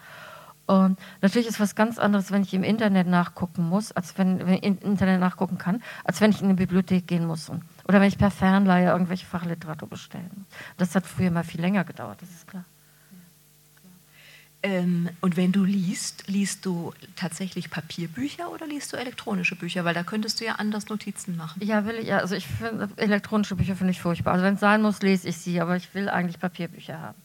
Und natürlich ist was ganz anderes, wenn ich im Internet nachgucken muss, als wenn, wenn ich im Internet nachgucken kann, als wenn ich in eine Bibliothek gehen muss. Und, oder wenn ich per Fernleihe irgendwelche Fachliteratur bestellen muss. Das hat früher mal viel länger gedauert, das ist klar. Ähm, und wenn du liest, liest du tatsächlich Papierbücher oder liest du elektronische Bücher? Weil da könntest du ja anders Notizen machen. Ja, will ich. Also ich finde elektronische Bücher finde ich furchtbar. Also wenn es sein muss, lese ich sie, aber ich will eigentlich Papierbücher haben.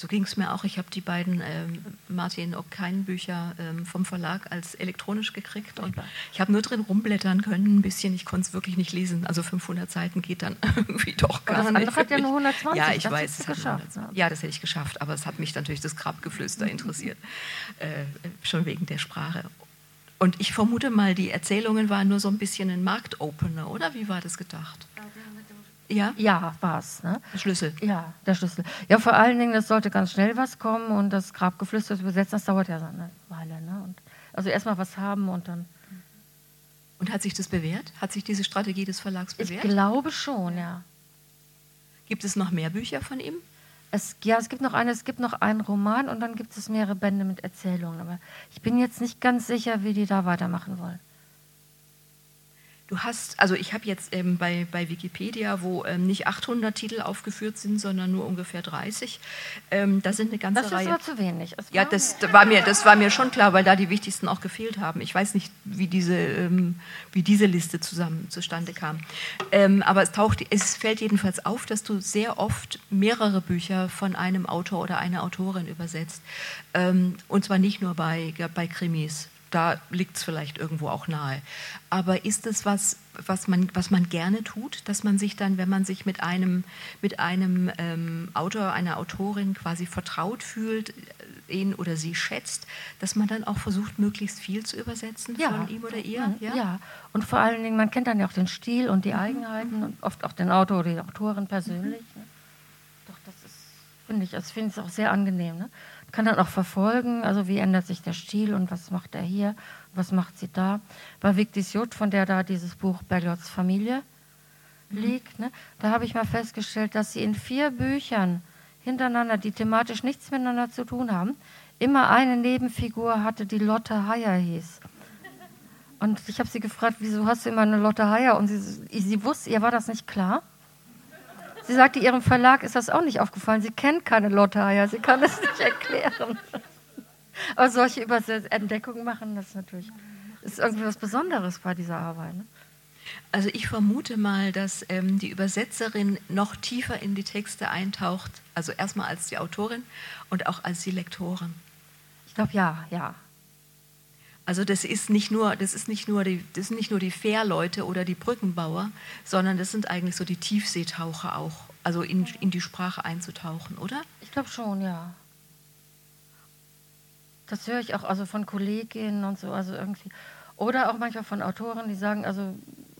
So ging es mir auch. Ich habe die beiden ähm, Martin Ockhein-Bücher ähm, vom Verlag als elektronisch gekriegt und ich habe nur drin rumblättern können, ein bisschen. Ich konnte es wirklich nicht lesen. Also 500 Seiten geht dann irgendwie doch gar nicht. Das hat ja nur 120. Ja, ich das weiß. Es geschafft? Ja, das hätte ich geschafft, aber es hat mich natürlich das Grabgeflüster interessiert. Äh, schon wegen der Sprache. Und ich vermute mal, die Erzählungen waren nur so ein bisschen ein Marktopener, oder? Wie war das gedacht? Ja? Ja, war es. Ne? Der Schlüssel. Ja, der Schlüssel. Ja, vor allen Dingen, das sollte ganz schnell was kommen und das Grabgeflüster zu übersetzen, das dauert ja eine Weile. Ne? Und also erstmal was haben und dann. Und hat sich das bewährt? Hat sich diese Strategie des Verlags bewährt? Ich glaube schon, ja. Gibt es noch mehr Bücher von ihm? Es, ja, es gibt noch eine, es gibt noch einen Roman und dann gibt es mehrere Bände mit Erzählungen. Aber ich bin jetzt nicht ganz sicher, wie die da weitermachen wollen. Du hast, also ich habe jetzt ähm, bei, bei Wikipedia, wo ähm, nicht 800 Titel aufgeführt sind, sondern nur ungefähr 30, ähm, da sind eine ganze das Reihe. Das ist aber zu wenig. ja, das war, mir, das war mir schon klar, weil da die wichtigsten auch gefehlt haben. Ich weiß nicht, wie diese, ähm, wie diese Liste zusammen zustande kam. Ähm, aber es, taucht, es fällt jedenfalls auf, dass du sehr oft mehrere Bücher von einem Autor oder einer Autorin übersetzt. Ähm, und zwar nicht nur bei, bei Krimis da liegt es vielleicht irgendwo auch nahe. Aber ist es was, was man, was man gerne tut, dass man sich dann, wenn man sich mit einem, mit einem ähm, Autor, einer Autorin quasi vertraut fühlt, äh, ihn oder sie schätzt, dass man dann auch versucht, möglichst viel zu übersetzen ja. von ihm oder ihr? Ja? ja, und vor allen Dingen, man kennt dann ja auch den Stil und die mhm. Eigenheiten und oft auch den Autor oder die Autorin persönlich. Mhm. Doch, das ist, finde ich, das finde ich auch sehr angenehm. Ne? Kann dann auch verfolgen, also wie ändert sich der Stil und was macht er hier, was macht sie da. Bei Victis Jod, von der da dieses Buch Berliots Familie mhm. liegt, ne, da habe ich mal festgestellt, dass sie in vier Büchern hintereinander, die thematisch nichts miteinander zu tun haben, immer eine Nebenfigur hatte, die Lotte Heyer hieß. Und ich habe sie gefragt, wieso hast du immer eine Lotte Heyer? Und sie, sie wusste, ihr war das nicht klar. Sie sagte, ihrem Verlag ist das auch nicht aufgefallen. Sie kennt keine Lotte Heyer, sie kann es nicht erklären. Aber solche Entdeckungen machen das natürlich. ist irgendwie was Besonderes bei dieser Arbeit. Ne? Also ich vermute mal, dass ähm, die Übersetzerin noch tiefer in die Texte eintaucht, also erstmal als die Autorin und auch als die Lektorin. Ich glaube ja, ja. Also das ist nicht nur, das ist nicht nur die, das sind nicht nur die Fährleute oder die Brückenbauer, sondern das sind eigentlich so die Tiefseetaucher auch, also in, in die Sprache einzutauchen, oder? Ich glaube schon, ja. Das höre ich auch also von Kolleginnen und so, also irgendwie. Oder auch manchmal von Autoren, die sagen, also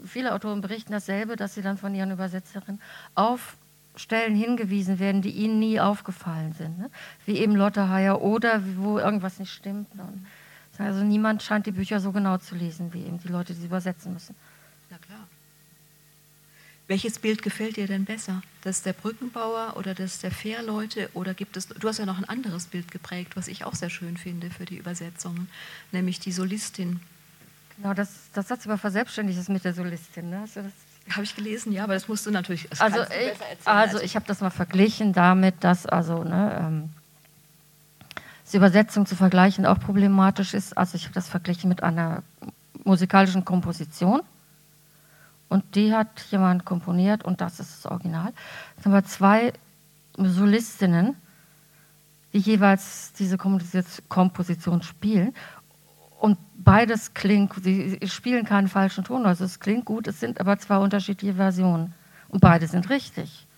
viele Autoren berichten dasselbe, dass sie dann von ihren Übersetzerinnen auf Stellen hingewiesen werden, die ihnen nie aufgefallen sind. Ne? Wie eben Lotte Heyer oder wo irgendwas nicht stimmt. Und also niemand scheint die Bücher so genau zu lesen, wie eben die Leute, die sie übersetzen müssen. Na klar. Welches Bild gefällt dir denn besser? Das der Brückenbauer oder das der Fährleute? Oder gibt es, du hast ja noch ein anderes Bild geprägt, was ich auch sehr schön finde für die Übersetzungen, nämlich die Solistin. Genau, das, das Satz über verselbstständigt ist mit der Solistin. Ne? Also habe ich gelesen, ja, aber das musst du natürlich. also, ich, also ich habe das mal verglichen damit, dass also ne, ähm, die Übersetzung zu vergleichen auch problematisch ist. Also ich habe das verglichen mit einer musikalischen Komposition. Und die hat jemand komponiert und das ist das Original. Es sind aber zwei Solistinnen, die jeweils diese Komposition spielen. Und beides klingt, sie spielen keinen falschen Ton, also es klingt gut, es sind aber zwei unterschiedliche Versionen. Und beide sind richtig.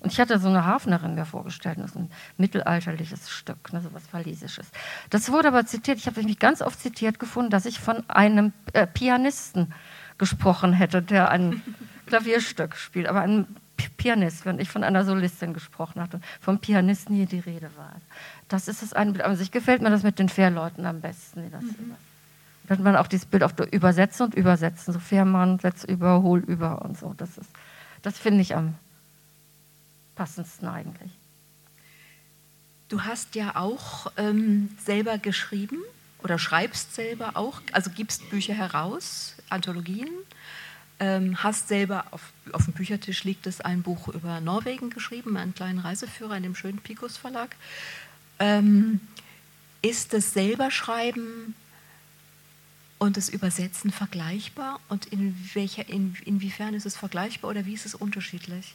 Und ich hatte so eine Hafnerin mir vorgestellt, das ist ein mittelalterliches Stück, ne, so was Walisisches. Das wurde aber zitiert, ich habe mich ganz oft zitiert gefunden, dass ich von einem äh, Pianisten gesprochen hätte, der ein Klavierstück spielt, aber ein Pianist, wenn ich von einer Solistin gesprochen hatte, vom Pianisten hier die Rede war. Das ist das eine Bild. Aber sich gefällt mir das mit den Fährleuten am besten. Die das mhm. Dann hat man auch dieses Bild auf Übersetzen und Übersetzen, so Fährmann, Setz über, Hol über und so. Das, das finde ich am passendsten eigentlich. Du hast ja auch ähm, selber geschrieben oder schreibst selber auch, also gibst Bücher heraus, Anthologien. Ähm, hast selber auf, auf dem Büchertisch liegt es ein Buch über Norwegen geschrieben, einen kleinen Reiseführer in dem schönen Picos Verlag. Ähm, ist das selber Schreiben und das Übersetzen vergleichbar? Und in welcher, in, inwiefern ist es vergleichbar oder wie ist es unterschiedlich?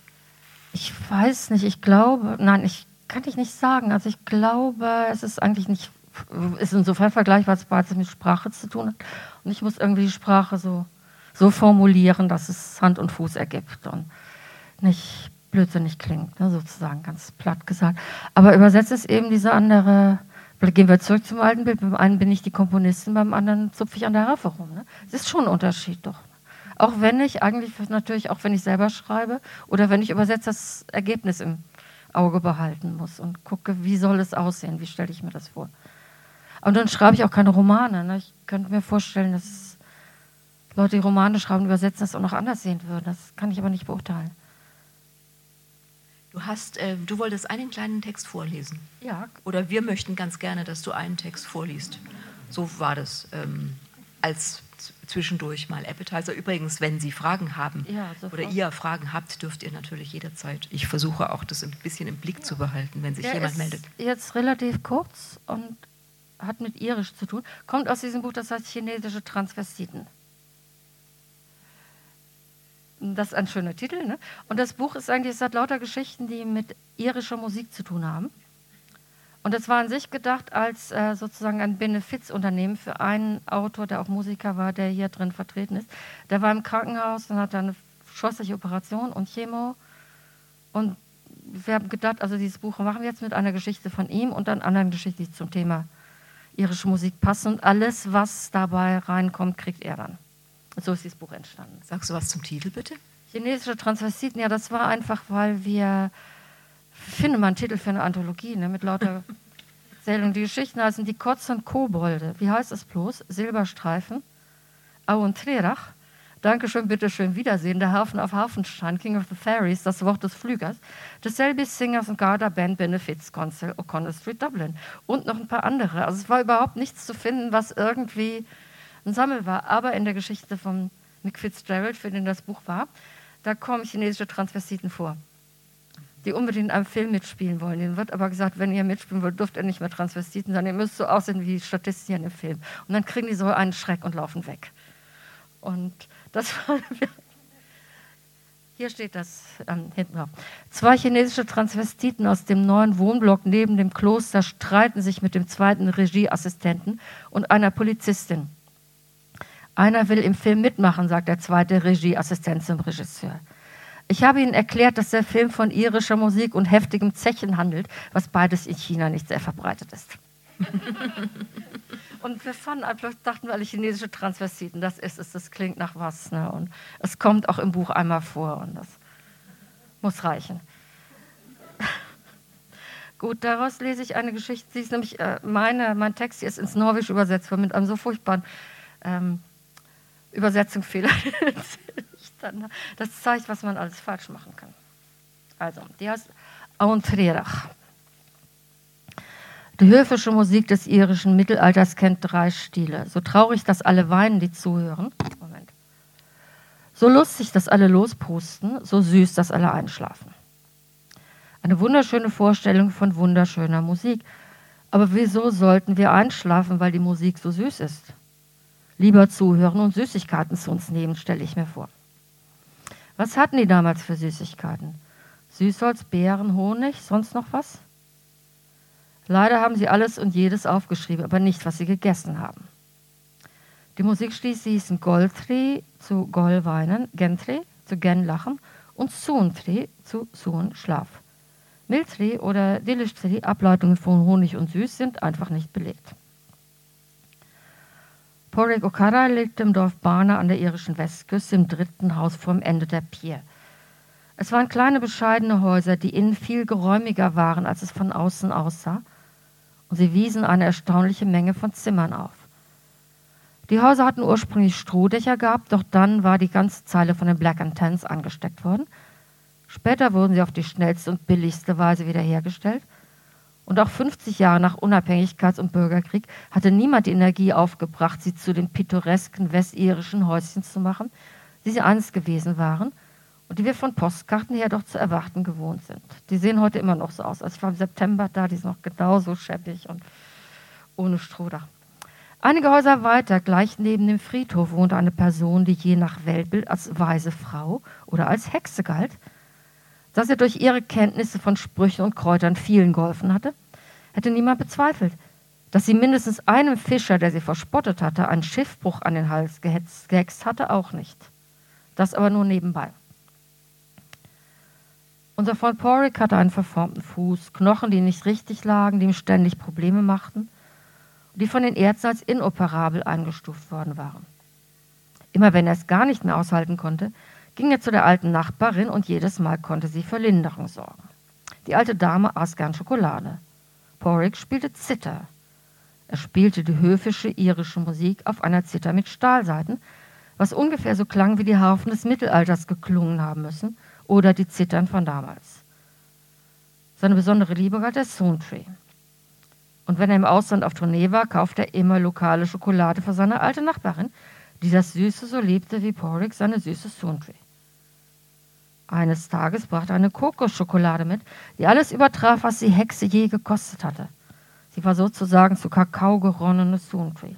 Ich weiß nicht, ich glaube, nein, ich kann ich nicht sagen. Also ich glaube, es ist eigentlich nicht, ist insofern vergleichbar, als es mit Sprache zu tun hat. Und ich muss irgendwie die Sprache so so formulieren, dass es Hand und Fuß ergibt und nicht blödsinnig klingt, ne, sozusagen ganz platt gesagt. Aber übersetzt ist eben diese andere, gehen wir zurück zum alten Bild, beim einen bin ich die Komponistin, beim anderen zupfe ich an der Harfe rum. Ne? Es ist schon ein Unterschied doch. Auch wenn ich eigentlich natürlich, auch wenn ich selber schreibe oder wenn ich übersetze, das Ergebnis im Auge behalten muss und gucke, wie soll es aussehen, wie stelle ich mir das vor. Und dann schreibe ich auch keine Romane. Ne? Ich könnte mir vorstellen, dass Leute, die Romane schreiben, übersetzen, das auch noch anders sehen würden. Das kann ich aber nicht beurteilen. Du hast, äh, du wolltest einen kleinen Text vorlesen. Ja. Oder wir möchten ganz gerne, dass du einen Text vorliest. So war das ähm, als zwischendurch mal Appetizer. Übrigens, wenn Sie Fragen haben ja, oder ihr Fragen habt, dürft ihr natürlich jederzeit. Ich versuche auch das ein bisschen im Blick zu behalten, wenn sich Der jemand meldet. Jetzt relativ kurz und hat mit Irisch zu tun. Kommt aus diesem Buch, das heißt chinesische Transvestiten. Das ist ein schöner Titel. Ne? Und das Buch ist eigentlich, es hat lauter Geschichten, die mit irischer Musik zu tun haben. Und es war an sich gedacht als äh, sozusagen ein Benefizunternehmen für einen Autor, der auch Musiker war, der hier drin vertreten ist. Der war im Krankenhaus und hatte eine scheußliche Operation und Chemo. Und wir haben gedacht, also dieses Buch machen wir jetzt mit einer Geschichte von ihm und dann anderen Geschichten, die zum Thema irische Musik passen. Und alles, was dabei reinkommt, kriegt er dann. So ist dieses Buch entstanden. Sagst du was zum Titel bitte? Chinesische Transvestiten, ja, das war einfach, weil wir, finde mal einen Titel für eine Anthologie, ne, mit lauter Erzählungen. Die Geschichten heißen Die Kotz und Kobolde. Wie heißt es bloß? Silberstreifen, Au und Trerach. Dankeschön, bitteschön, Wiedersehen. Der Hafen auf Hafenstein, King of the Fairies, das Wort des Flügers. The Singers and Garda Band Benefits Council, O'Connell Street, Dublin. Und noch ein paar andere. Also es war überhaupt nichts zu finden, was irgendwie ein Sammel war. Aber in der Geschichte von Nick Fitzgerald, für den das Buch war, da kommen chinesische Transvestiten vor, die unbedingt in einem Film mitspielen wollen. Ihnen wird aber gesagt, wenn ihr mitspielen wollt, dürft ihr nicht mehr Transvestiten sein, ihr müsst so aussehen wie Statisten dem Film. Und dann kriegen die so einen Schreck und laufen weg. Und das war. Hier steht das ähm, hinten drauf. Zwei chinesische Transvestiten aus dem neuen Wohnblock neben dem Kloster streiten sich mit dem zweiten Regieassistenten und einer Polizistin. Einer will im Film mitmachen, sagt der zweite Regieassistent zum Regisseur. Ich habe Ihnen erklärt, dass der Film von irischer Musik und heftigem Zechen handelt, was beides in China nicht sehr verbreitet ist. und wir fanden einfach, dachten wir alle chinesische Transvestiten, das ist es, das klingt nach was. Ne? Und es kommt auch im Buch einmal vor. Und das Muss reichen. Gut, daraus lese ich eine Geschichte. Sie ist nämlich, äh, meine, mein Text hier ist ins Norwegische übersetzt worden mit einem so furchtbaren ähm, Übersetzungsfehler. das zeigt, was man alles falsch machen kann. Also, die heißt Auntrerach. Die höfische Musik des irischen Mittelalters kennt drei Stile. So traurig, dass alle weinen, die zuhören. Moment. So lustig, dass alle lospusten. So süß, dass alle einschlafen. Eine wunderschöne Vorstellung von wunderschöner Musik. Aber wieso sollten wir einschlafen, weil die Musik so süß ist? Lieber zuhören und Süßigkeiten zu uns nehmen, stelle ich mir vor. Was hatten die damals für Süßigkeiten? Süßholz, Beeren, Honig, sonst noch was? Leider haben sie alles und jedes aufgeschrieben, aber nicht, was sie gegessen haben. Die Musikstils hießen Goltri zu Gollweinen, Gentri zu Genlachen und Suntri zu Sun Schlaf. Miltri oder Dilishtri, Ableitungen von Honig und Süß, sind einfach nicht belegt. Porek Okara liegt im Dorf Bana an der irischen Westküste im dritten Haus vom Ende der Pier. Es waren kleine, bescheidene Häuser, die innen viel geräumiger waren, als es von außen aussah, und sie wiesen eine erstaunliche Menge von Zimmern auf. Die Häuser hatten ursprünglich Strohdächer gehabt, doch dann war die ganze Zeile von den Black Tans angesteckt worden – Später wurden sie auf die schnellste und billigste Weise wiederhergestellt. Und auch 50 Jahre nach Unabhängigkeits- und Bürgerkrieg hatte niemand die Energie aufgebracht, sie zu den pittoresken westirischen Häuschen zu machen, die sie einst gewesen waren und die wir von Postkarten her doch zu erwarten gewohnt sind. Die sehen heute immer noch so aus. Also ich war im September da, die sind noch genauso scheppig und ohne Strohdach. Einige Häuser weiter, gleich neben dem Friedhof, wohnte eine Person, die je nach Weltbild als weise Frau oder als Hexe galt – dass er durch ihre Kenntnisse von Sprüchen und Kräutern vielen geholfen hatte, hätte niemand bezweifelt. Dass sie mindestens einem Fischer, der sie verspottet hatte, einen Schiffbruch an den Hals gehetzt, gehext hatte, auch nicht. Das aber nur nebenbei. Unser Freund Porrick hatte einen verformten Fuß, Knochen, die nicht richtig lagen, die ihm ständig Probleme machten und die von den Ärzten als inoperabel eingestuft worden waren. Immer wenn er es gar nicht mehr aushalten konnte, ging er zu der alten Nachbarin und jedes Mal konnte sie für Linderung sorgen. Die alte Dame aß gern Schokolade. Porrick spielte Zither. Er spielte die höfische irische Musik auf einer Zither mit Stahlsaiten, was ungefähr so klang, wie die Harfen des Mittelalters geklungen haben müssen oder die Zittern von damals. Seine besondere Liebe galt der Soontree. Und wenn er im Ausland auf Tournee war, kaufte er immer lokale Schokolade für seine alte Nachbarin, die das Süße so liebte wie Porrick seine süße Soontree. Eines Tages brachte eine Kokosschokolade mit, die alles übertraf, was die Hexe je gekostet hatte. Sie war sozusagen zu Kakao geronnene Soontree.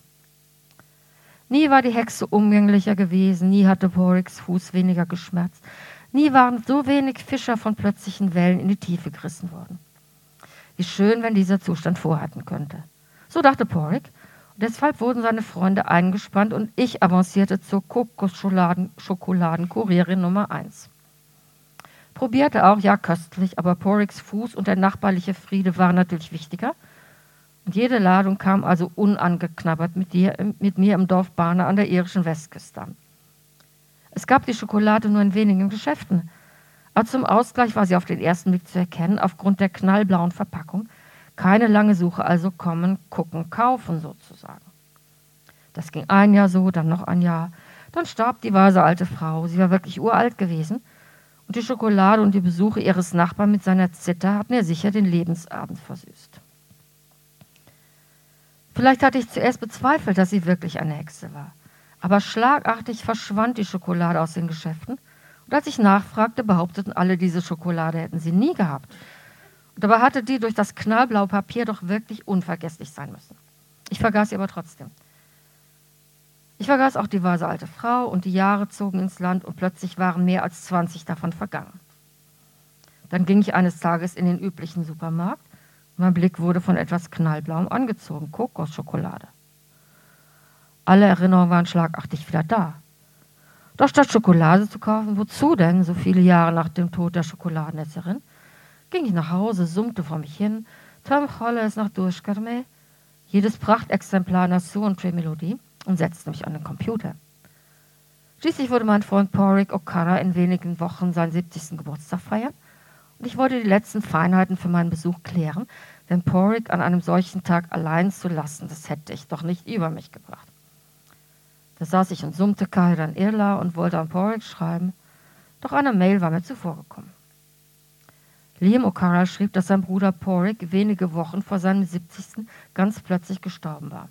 Nie war die Hexe umgänglicher gewesen, nie hatte Porricks Fuß weniger geschmerzt, nie waren so wenig Fischer von plötzlichen Wellen in die Tiefe gerissen worden. Wie schön, wenn dieser Zustand vorhalten könnte. So dachte Porrick, und deshalb wurden seine Freunde eingespannt und ich avancierte zur Kokosschokoladenkurierin Nummer 1. Probierte auch, ja, köstlich, aber Porricks Fuß und der nachbarliche Friede waren natürlich wichtiger. Und jede Ladung kam also unangeknabbert mit, dir, mit mir im Dorf Bahne an der irischen Westküste an. Es gab die Schokolade nur in wenigen Geschäften. Aber zum Ausgleich war sie auf den ersten Blick zu erkennen, aufgrund der knallblauen Verpackung. Keine lange Suche, also kommen, gucken, kaufen sozusagen. Das ging ein Jahr so, dann noch ein Jahr. Dann starb die weise alte Frau. Sie war wirklich uralt gewesen und die Schokolade und die Besuche ihres Nachbarn mit seiner Zither hatten ihr sicher den Lebensabend versüßt. Vielleicht hatte ich zuerst bezweifelt, dass sie wirklich eine Hexe war. Aber schlagartig verschwand die Schokolade aus den Geschäften. Und als ich nachfragte, behaupteten alle, diese Schokolade hätten sie nie gehabt. Und dabei hatte die durch das knallblaue Papier doch wirklich unvergesslich sein müssen. Ich vergaß sie aber trotzdem. Ich vergaß auch die weise alte Frau und die Jahre zogen ins Land und plötzlich waren mehr als 20 davon vergangen. Dann ging ich eines Tages in den üblichen Supermarkt mein Blick wurde von etwas Knallblauem angezogen, Kokosschokolade. Alle Erinnerungen waren schlagartig wieder da. Doch statt Schokolade zu kaufen, wozu denn, so viele Jahre nach dem Tod der Schokoladenesserin, ging ich nach Hause, summte vor mich hin, Tom Holles nach Durchkarme, jedes Prachtexemplar So und Melodie und setzte mich an den Computer. Schließlich würde mein Freund Porrick O'Connor in wenigen Wochen seinen 70. Geburtstag feiern und ich wollte die letzten Feinheiten für meinen Besuch klären, denn Porrick an einem solchen Tag allein zu lassen, das hätte ich doch nicht über mich gebracht. Da saß ich und summte Kaidan Irla und wollte an Porrick schreiben, doch eine Mail war mir zuvorgekommen. Liam O'Carroll schrieb, dass sein Bruder Porrick wenige Wochen vor seinem 70. ganz plötzlich gestorben war.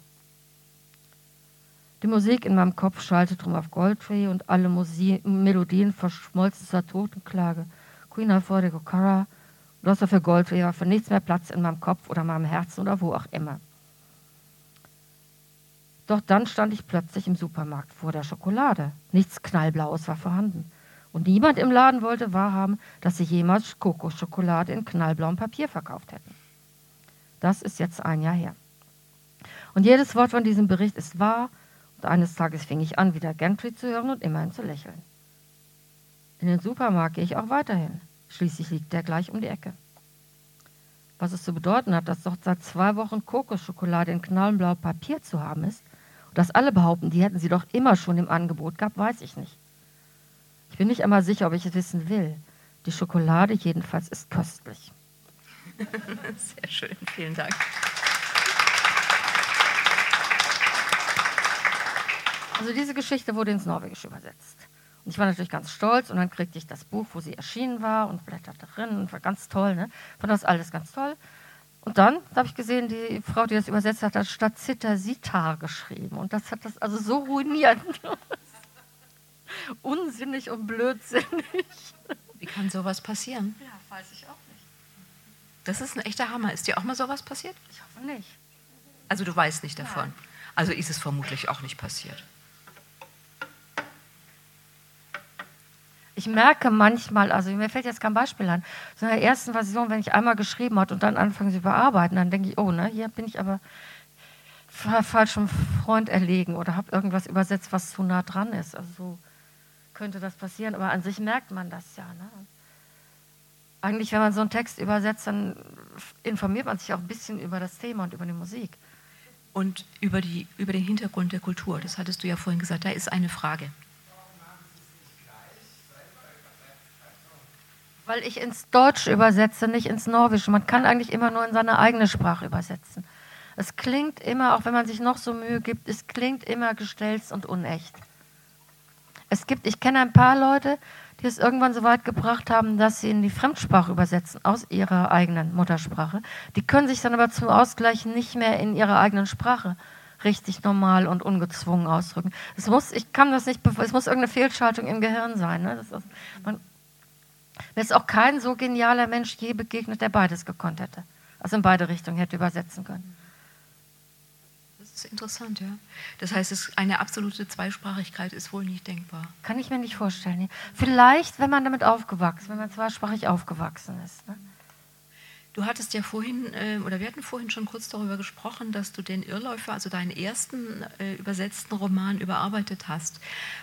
Die Musik in meinem Kopf schaltete drum auf Goldtree und alle Musi Melodien verschmolzen zur Totenklage. Queen Alfred und außer für Goldtree war für nichts mehr Platz in meinem Kopf oder meinem Herzen oder wo auch immer. Doch dann stand ich plötzlich im Supermarkt vor der Schokolade. Nichts Knallblaues war vorhanden. Und niemand im Laden wollte wahrhaben, dass sie jemals Kokoschokolade in knallblauem Papier verkauft hätten. Das ist jetzt ein Jahr her. Und jedes Wort von diesem Bericht ist wahr und eines Tages fing ich an, wieder Gentry zu hören und immerhin zu lächeln. In den Supermarkt gehe ich auch weiterhin. Schließlich liegt der gleich um die Ecke. Was es zu bedeuten hat, dass dort seit zwei Wochen Kokoschokolade in knallblau Papier zu haben ist und dass alle behaupten, die hätten sie doch immer schon im Angebot gehabt, weiß ich nicht. Ich bin nicht einmal sicher, ob ich es wissen will. Die Schokolade jedenfalls ist köstlich. Sehr schön, vielen Dank. Also diese Geschichte wurde ins Norwegische übersetzt. Und ich war natürlich ganz stolz und dann kriegte ich das Buch, wo sie erschienen war und blätterte drin und war ganz toll. Ne? Fand das alles ganz toll. Und dann habe ich gesehen, die Frau, die das übersetzt hat, hat statt Zitter Sitar geschrieben. Und das hat das also so ruiniert. Unsinnig und blödsinnig. Wie kann sowas passieren? Ja, weiß ich auch nicht. Das ist ein echter Hammer. Ist dir auch mal sowas passiert? Ich hoffe nicht. Also du weißt nicht davon. Nein. Also ist es vermutlich auch nicht passiert. Ich merke manchmal, also mir fällt jetzt kein Beispiel an, so in der ersten Version, wenn ich einmal geschrieben habe und dann anfange zu überarbeiten, dann denke ich, oh, ne, hier bin ich aber falschem Freund erlegen oder habe irgendwas übersetzt, was zu nah dran ist. Also so könnte das passieren, aber an sich merkt man das ja. Ne? Eigentlich, wenn man so einen Text übersetzt, dann informiert man sich auch ein bisschen über das Thema und über die Musik. Und über, die, über den Hintergrund der Kultur, das hattest du ja vorhin gesagt, da ist eine Frage. Weil ich ins Deutsch übersetze, nicht ins Norwegische. Man kann eigentlich immer nur in seine eigene Sprache übersetzen. Es klingt immer, auch wenn man sich noch so Mühe gibt, es klingt immer gestelzt und unecht. Es gibt, ich kenne ein paar Leute, die es irgendwann so weit gebracht haben, dass sie in die Fremdsprache übersetzen, aus ihrer eigenen Muttersprache. Die können sich dann aber zum Ausgleich nicht mehr in ihrer eigenen Sprache richtig normal und ungezwungen ausdrücken. Es muss, ich kann das nicht, es muss irgendeine Fehlschaltung im Gehirn sein. Ne? Ist, man, mir ist auch kein so genialer Mensch je begegnet, der beides gekonnt hätte. Also in beide Richtungen hätte übersetzen können. Das ist interessant, ja. Das heißt, es, eine absolute Zweisprachigkeit ist wohl nicht denkbar. Kann ich mir nicht vorstellen. Vielleicht, wenn man damit aufgewachsen, wenn man zweisprachig aufgewachsen ist. Ne? Du hattest ja vorhin, äh, oder wir hatten vorhin schon kurz darüber gesprochen, dass du den Irrläufer, also deinen ersten äh, übersetzten Roman, überarbeitet hast.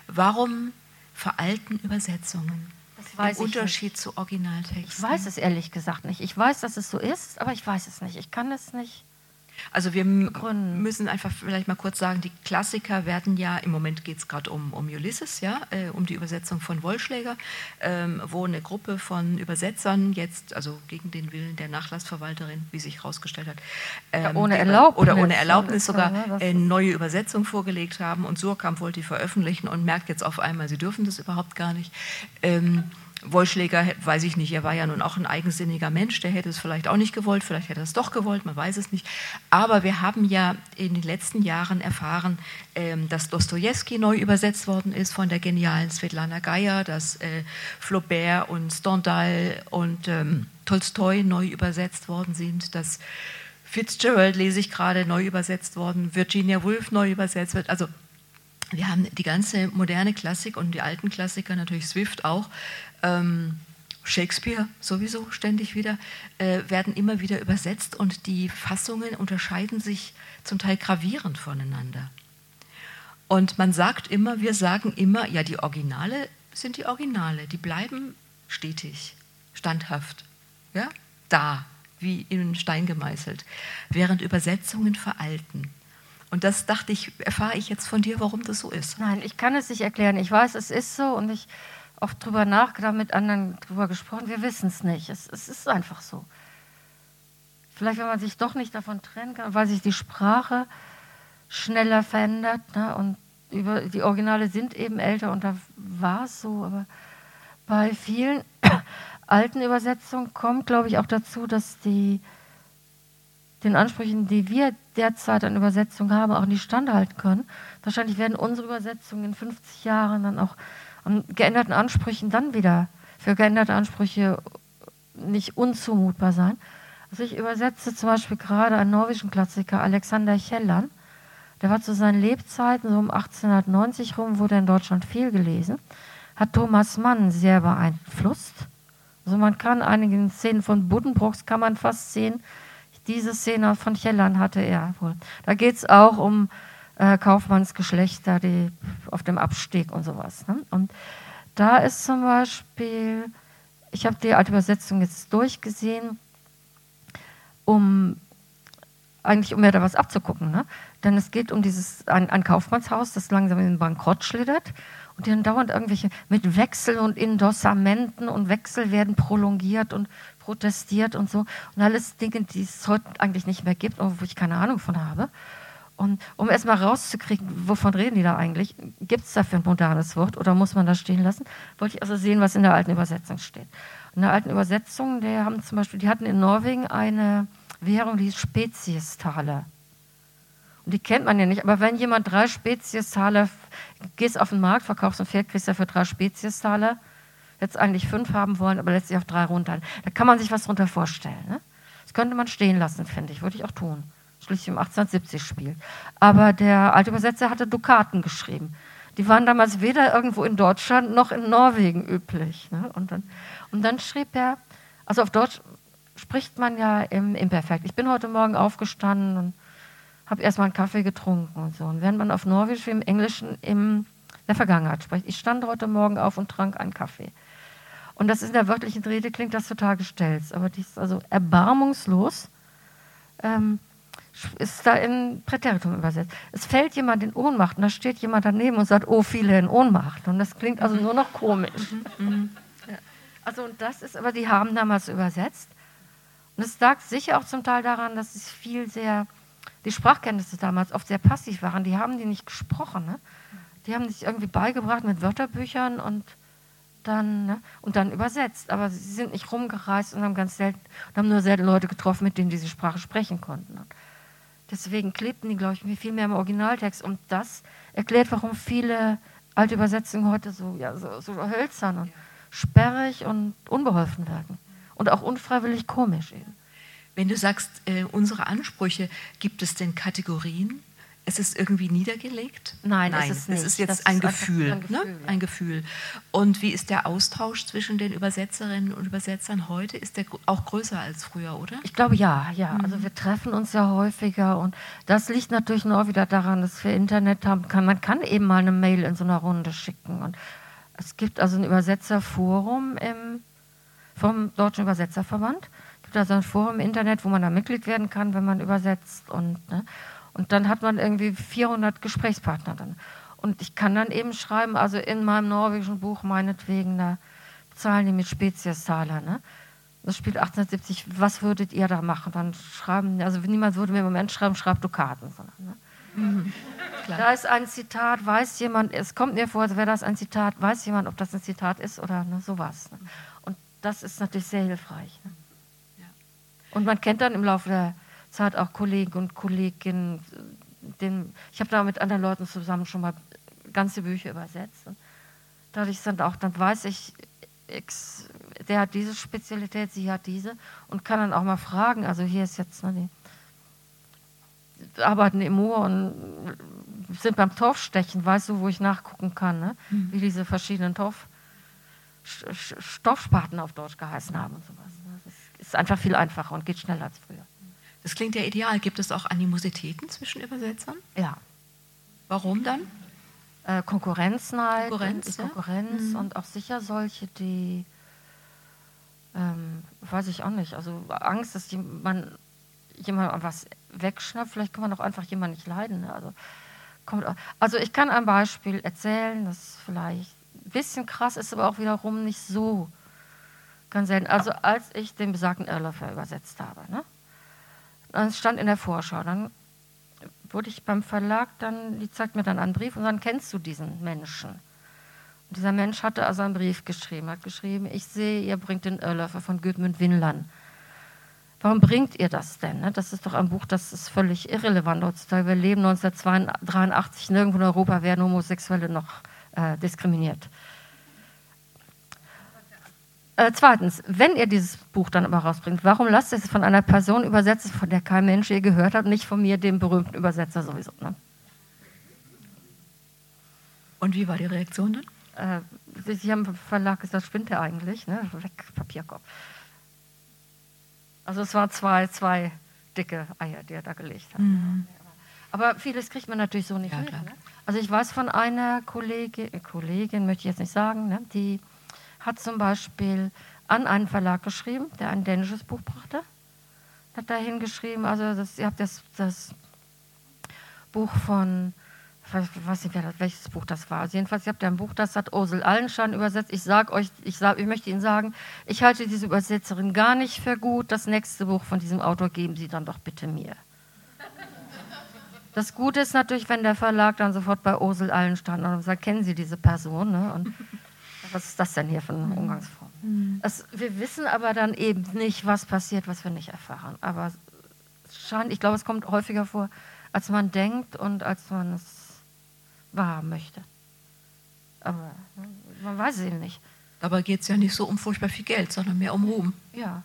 Warum veralten Übersetzungen? Im Unterschied zu Originaltexten? Ich weiß es ehrlich gesagt nicht. Ich weiß, dass es so ist, aber ich weiß es nicht. Ich kann es nicht. Also wir begründen. müssen einfach vielleicht mal kurz sagen, die Klassiker werden ja, im Moment geht es gerade um, um Ulysses, ja, äh, um die Übersetzung von Wollschläger, ähm, wo eine Gruppe von Übersetzern jetzt, also gegen den Willen der Nachlassverwalterin, wie sich herausgestellt hat, ähm, ja, ohne Erlaubnis, oder ohne Erlaubnis sogar ja, eine neue Übersetzung vorgelegt haben und Surkamp wollte die veröffentlichen und merkt jetzt auf einmal, sie dürfen das überhaupt gar nicht. Ähm, Wollschläger, weiß ich nicht, er war ja nun auch ein eigensinniger Mensch, der hätte es vielleicht auch nicht gewollt, vielleicht hätte er es doch gewollt, man weiß es nicht. Aber wir haben ja in den letzten Jahren erfahren, ähm, dass Dostoevsky neu übersetzt worden ist von der genialen Svetlana Geier, dass äh, Flaubert und Stendhal und ähm, Tolstoi neu übersetzt worden sind, dass Fitzgerald, lese ich gerade, neu übersetzt worden, Virginia Woolf neu übersetzt wird. Also wir haben die ganze moderne Klassik und die alten Klassiker, natürlich Swift auch, ähm, Shakespeare sowieso ständig wieder, äh, werden immer wieder übersetzt und die Fassungen unterscheiden sich zum Teil gravierend voneinander. Und man sagt immer, wir sagen immer, ja, die Originale sind die Originale, die bleiben stetig, standhaft, ja, da, wie in Stein gemeißelt, während Übersetzungen veralten. Und das dachte ich, erfahre ich jetzt von dir, warum das so ist. Nein, ich kann es nicht erklären. Ich weiß, es ist so und ich oft drüber nachgedacht, mit anderen drüber gesprochen. Wir wissen es nicht. Es, ist einfach so. Vielleicht, wenn man sich doch nicht davon trennen kann, weil sich die Sprache schneller verändert ne? und über, die Originale sind eben älter und da war es so, aber bei vielen alten Übersetzungen kommt, glaube ich, auch dazu, dass die den Ansprüchen, die wir derzeit an Übersetzungen haben, auch nicht standhalten können. Wahrscheinlich werden unsere Übersetzungen in 50 Jahren dann auch an geänderten Ansprüchen dann wieder für geänderte Ansprüche nicht unzumutbar sein. Also ich übersetze zum Beispiel gerade einen norwegischen Klassiker, Alexander Kielland. Der war zu seinen Lebzeiten, so um 1890 rum, wurde in Deutschland viel gelesen, hat Thomas Mann sehr beeinflusst. Also man kann einige Szenen von Buddenbrooks kann man fast sehen, diese Szene von Chellan hatte er wohl. Da geht es auch um äh, Kaufmannsgeschlechter, die auf dem Abstieg und sowas. Ne? Und da ist zum Beispiel, ich habe die alte Übersetzung jetzt durchgesehen, um eigentlich um mir da was abzugucken. Ne? Denn es geht um dieses ein, ein Kaufmannshaus, das langsam in den Bankrott schlittert und dann dauernd irgendwelche mit Wechsel und Indossamenten und Wechsel werden prolongiert und protestiert und so. Und alles Dinge, die es heute eigentlich nicht mehr gibt und wo ich keine Ahnung von habe. Und um erstmal rauszukriegen, wovon reden die da eigentlich, gibt es dafür ein modernes Wort oder muss man das stehen lassen, wollte ich also sehen, was in der alten Übersetzung steht. In der alten Übersetzung, die haben zum Beispiel, die hatten in Norwegen eine Währung, die hieß Speziestaler. Die kennt man ja nicht, aber wenn jemand drei Speziestaler, gehst auf den Markt, verkaufst ein Pferd, kriegst du dafür drei Speziestaler, jetzt eigentlich fünf haben wollen, aber letztlich auf drei runter. Da kann man sich was drunter vorstellen. Ne? Das könnte man stehen lassen, finde ich. Würde ich auch tun. Schließlich um 1870 spielt. Aber der alte Übersetzer hatte Dukaten geschrieben. Die waren damals weder irgendwo in Deutschland noch in Norwegen üblich. Ne? Und, dann, und dann schrieb er, also auf Deutsch spricht man ja im Imperfekt. Ich bin heute Morgen aufgestanden und habe erstmal einen Kaffee getrunken und so. Und während man auf Norwegisch wie im Englischen in der Vergangenheit spricht, ich stand heute Morgen auf und trank einen Kaffee. Und das in der wörtlichen Rede klingt das total gestellt. Aber die ist also erbarmungslos, ähm, ist da in Präteritum übersetzt. Es fällt jemand in Ohnmacht und da steht jemand daneben und sagt, oh, viele in Ohnmacht. Und das klingt also nur noch komisch. Mhm. mhm. Ja. Also und das ist, aber die haben damals übersetzt. Und es lag sicher auch zum Teil daran, dass es viel sehr, die Sprachkenntnisse damals oft sehr passiv waren. Die haben die nicht gesprochen. Ne? Die haben sich irgendwie beigebracht mit Wörterbüchern und dann, ne? und dann übersetzt. Aber sie sind nicht rumgereist und haben ganz selten, und haben nur selten Leute getroffen, mit denen diese Sprache sprechen konnten. Und deswegen klebten die, glaube ich, viel mehr im Originaltext. Und das erklärt, warum viele alte Übersetzungen heute so, ja, so, so hölzern und sperrig und unbeholfen wirken. Und auch unfreiwillig komisch eben. Wenn du sagst, äh, unsere Ansprüche, gibt es denn Kategorien? Es ist irgendwie niedergelegt? Nein, Nein es ist, nicht. es ist jetzt das ein, ist Gefühl, ein, Gefühl, ne? ja. ein Gefühl. Und wie ist der Austausch zwischen den Übersetzerinnen und Übersetzern heute? Ist der auch größer als früher, oder? Ich glaube ja, ja. Mhm. Also wir treffen uns ja häufiger und das liegt natürlich nur wieder daran, dass wir Internet haben. Kann, man kann eben mal eine Mail in so einer Runde schicken und es gibt also ein Übersetzerforum im, vom Deutschen Übersetzerverband. Gibt also ein Forum im Internet, wo man da Mitglied werden kann, wenn man übersetzt und ne? Und dann hat man irgendwie 400 Gesprächspartner dann. Und ich kann dann eben schreiben, also in meinem norwegischen Buch meinetwegen, da zahlen die mit Speziestaler. Ne? Das spielt 1870, was würdet ihr da machen? Dann schreiben, also niemand würde mir im Moment schreiben, schreib Dukaten. Sondern, ne? Mhm. Da ist ein Zitat, weiß jemand, es kommt mir vor, als wäre das ein Zitat, weiß jemand, ob das ein Zitat ist oder ne, sowas. Ne? Und das ist natürlich sehr hilfreich. Ne? Und man kennt dann im Laufe der Zeit auch Kollegen und Kolleginnen. Den, ich habe da mit anderen Leuten zusammen schon mal ganze Bücher übersetzt. Und dadurch sind auch, dann weiß ich, der hat diese Spezialität, sie hat diese und kann dann auch mal fragen. Also hier ist jetzt, ne, die arbeiten im Moor und sind beim Torfstechen, weißt du, wo ich nachgucken kann, ne? Mhm. wie diese verschiedenen Torf, Stoffsparten auf Deutsch geheißen haben und sowas. Ist einfach viel einfacher und geht schneller als früher. Das klingt ja ideal. Gibt es auch Animositäten zwischen Übersetzern? Ja. Warum dann? Äh, Konkurrenzneid, Konkurrenz, ja? Konkurrenz mhm. und auch sicher solche, die, ähm, weiß ich auch nicht, also Angst, dass man, jemand was wegschnappt, vielleicht kann man auch einfach jemand nicht leiden. Ne? Also, kommt, also ich kann ein Beispiel erzählen, das vielleicht ein bisschen krass ist, aber auch wiederum nicht so ganz selten. Also als ich den besagten Irrläufer übersetzt habe, ne? das stand in der Vorschau, dann wurde ich beim Verlag, dann, die zeigt mir dann einen Brief und dann kennst du diesen Menschen. Und dieser Mensch hatte also einen Brief geschrieben, hat geschrieben, ich sehe, ihr bringt den Irrläufer von Gudmund Winland. Warum bringt ihr das denn? Ne? Das ist doch ein Buch, das ist völlig irrelevant heutzutage. Wir leben 1983, nirgendwo in Europa werden Homosexuelle noch äh, diskriminiert. Äh, zweitens, wenn ihr dieses Buch dann aber rausbringt, warum lasst ihr es von einer Person übersetzen, von der kein Mensch je gehört hat, nicht von mir, dem berühmten Übersetzer sowieso? Ne? Und wie war die Reaktion dann? Äh, Sie haben im Verlag gesagt, spinnt er eigentlich? Ne? Weg, Papierkorb. Also es waren zwei, zwei dicke Eier, die er da gelegt hat. Mhm. Aber vieles kriegt man natürlich so nicht ja, mit. Ne? Also ich weiß von einer Kollegin, Kollegin möchte ich jetzt nicht sagen, ne? die hat zum Beispiel an einen Verlag geschrieben, der ein dänisches Buch brachte. Hat dahin geschrieben, also das, ihr habt das, das Buch von, ich weiß nicht, das, welches Buch das war. Also jedenfalls, ihr habt ja ein Buch, das hat Ursel Allenstein übersetzt. Ich sage euch, ich, sag, ich möchte Ihnen sagen, ich halte diese Übersetzerin gar nicht für gut. Das nächste Buch von diesem Autor geben Sie dann doch bitte mir. Das Gute ist natürlich, wenn der Verlag dann sofort bei Ursel Allenstein und sagt, kennen Sie diese Person? Ne? Und was ist das denn hier für eine mhm. Umgangsform? Mhm. Das, wir wissen aber dann eben nicht, was passiert, was wir nicht erfahren. Aber scheint, ich glaube, es kommt häufiger vor, als man denkt und als man es wahrhaben möchte. Aber ne, man weiß es eben nicht. Dabei geht es ja nicht so um furchtbar viel Geld, sondern mehr um Ruhm. Ja.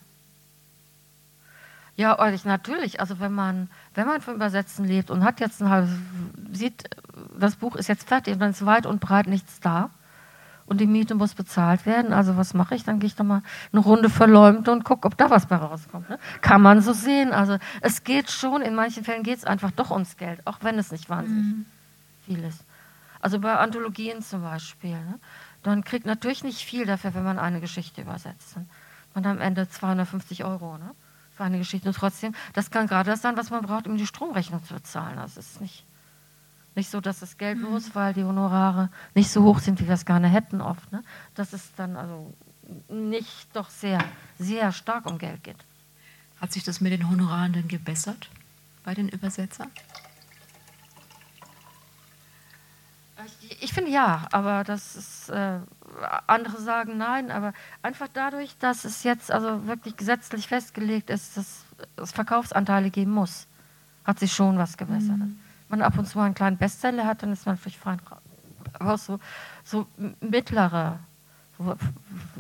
Ja, natürlich. Also wenn man, wenn man vom Übersetzen lebt und hat jetzt ein halbes, sieht, das Buch ist jetzt fertig und dann ist weit und breit nichts da und die Miete muss bezahlt werden. Also was mache ich? Dann gehe ich doch mal eine Runde verleumden und gucke, ob da was bei rauskommt. Ne? Kann man so sehen. Also es geht schon, in manchen Fällen geht es einfach doch ums Geld, auch wenn es nicht wahnsinnig mhm. viel ist. Also bei Anthologien zum Beispiel. Ne? Dann kriegt natürlich nicht viel dafür, wenn man eine Geschichte übersetzt. Ne? Man hat am Ende 250 Euro ne? für eine Geschichte. Und trotzdem, das kann gerade das sein, was man braucht, um die Stromrechnung zu bezahlen. Das ist nicht nicht so, dass das Geld los, mhm. weil die Honorare nicht so hoch sind, wie wir es gerne hätten oft. Ne? Dass es dann also nicht doch sehr, sehr stark um Geld geht. Hat sich das mit den Honoraren denn gebessert bei den Übersetzern? Ich, ich finde ja, aber das ist, äh, andere sagen nein, aber einfach dadurch, dass es jetzt also wirklich gesetzlich festgelegt ist, dass es Verkaufsanteile geben muss, hat sich schon was gebessert. Mhm man ab und zu mal einen kleinen Bestseller hat, dann ist man vielleicht fein. Aber auch so, so mittlere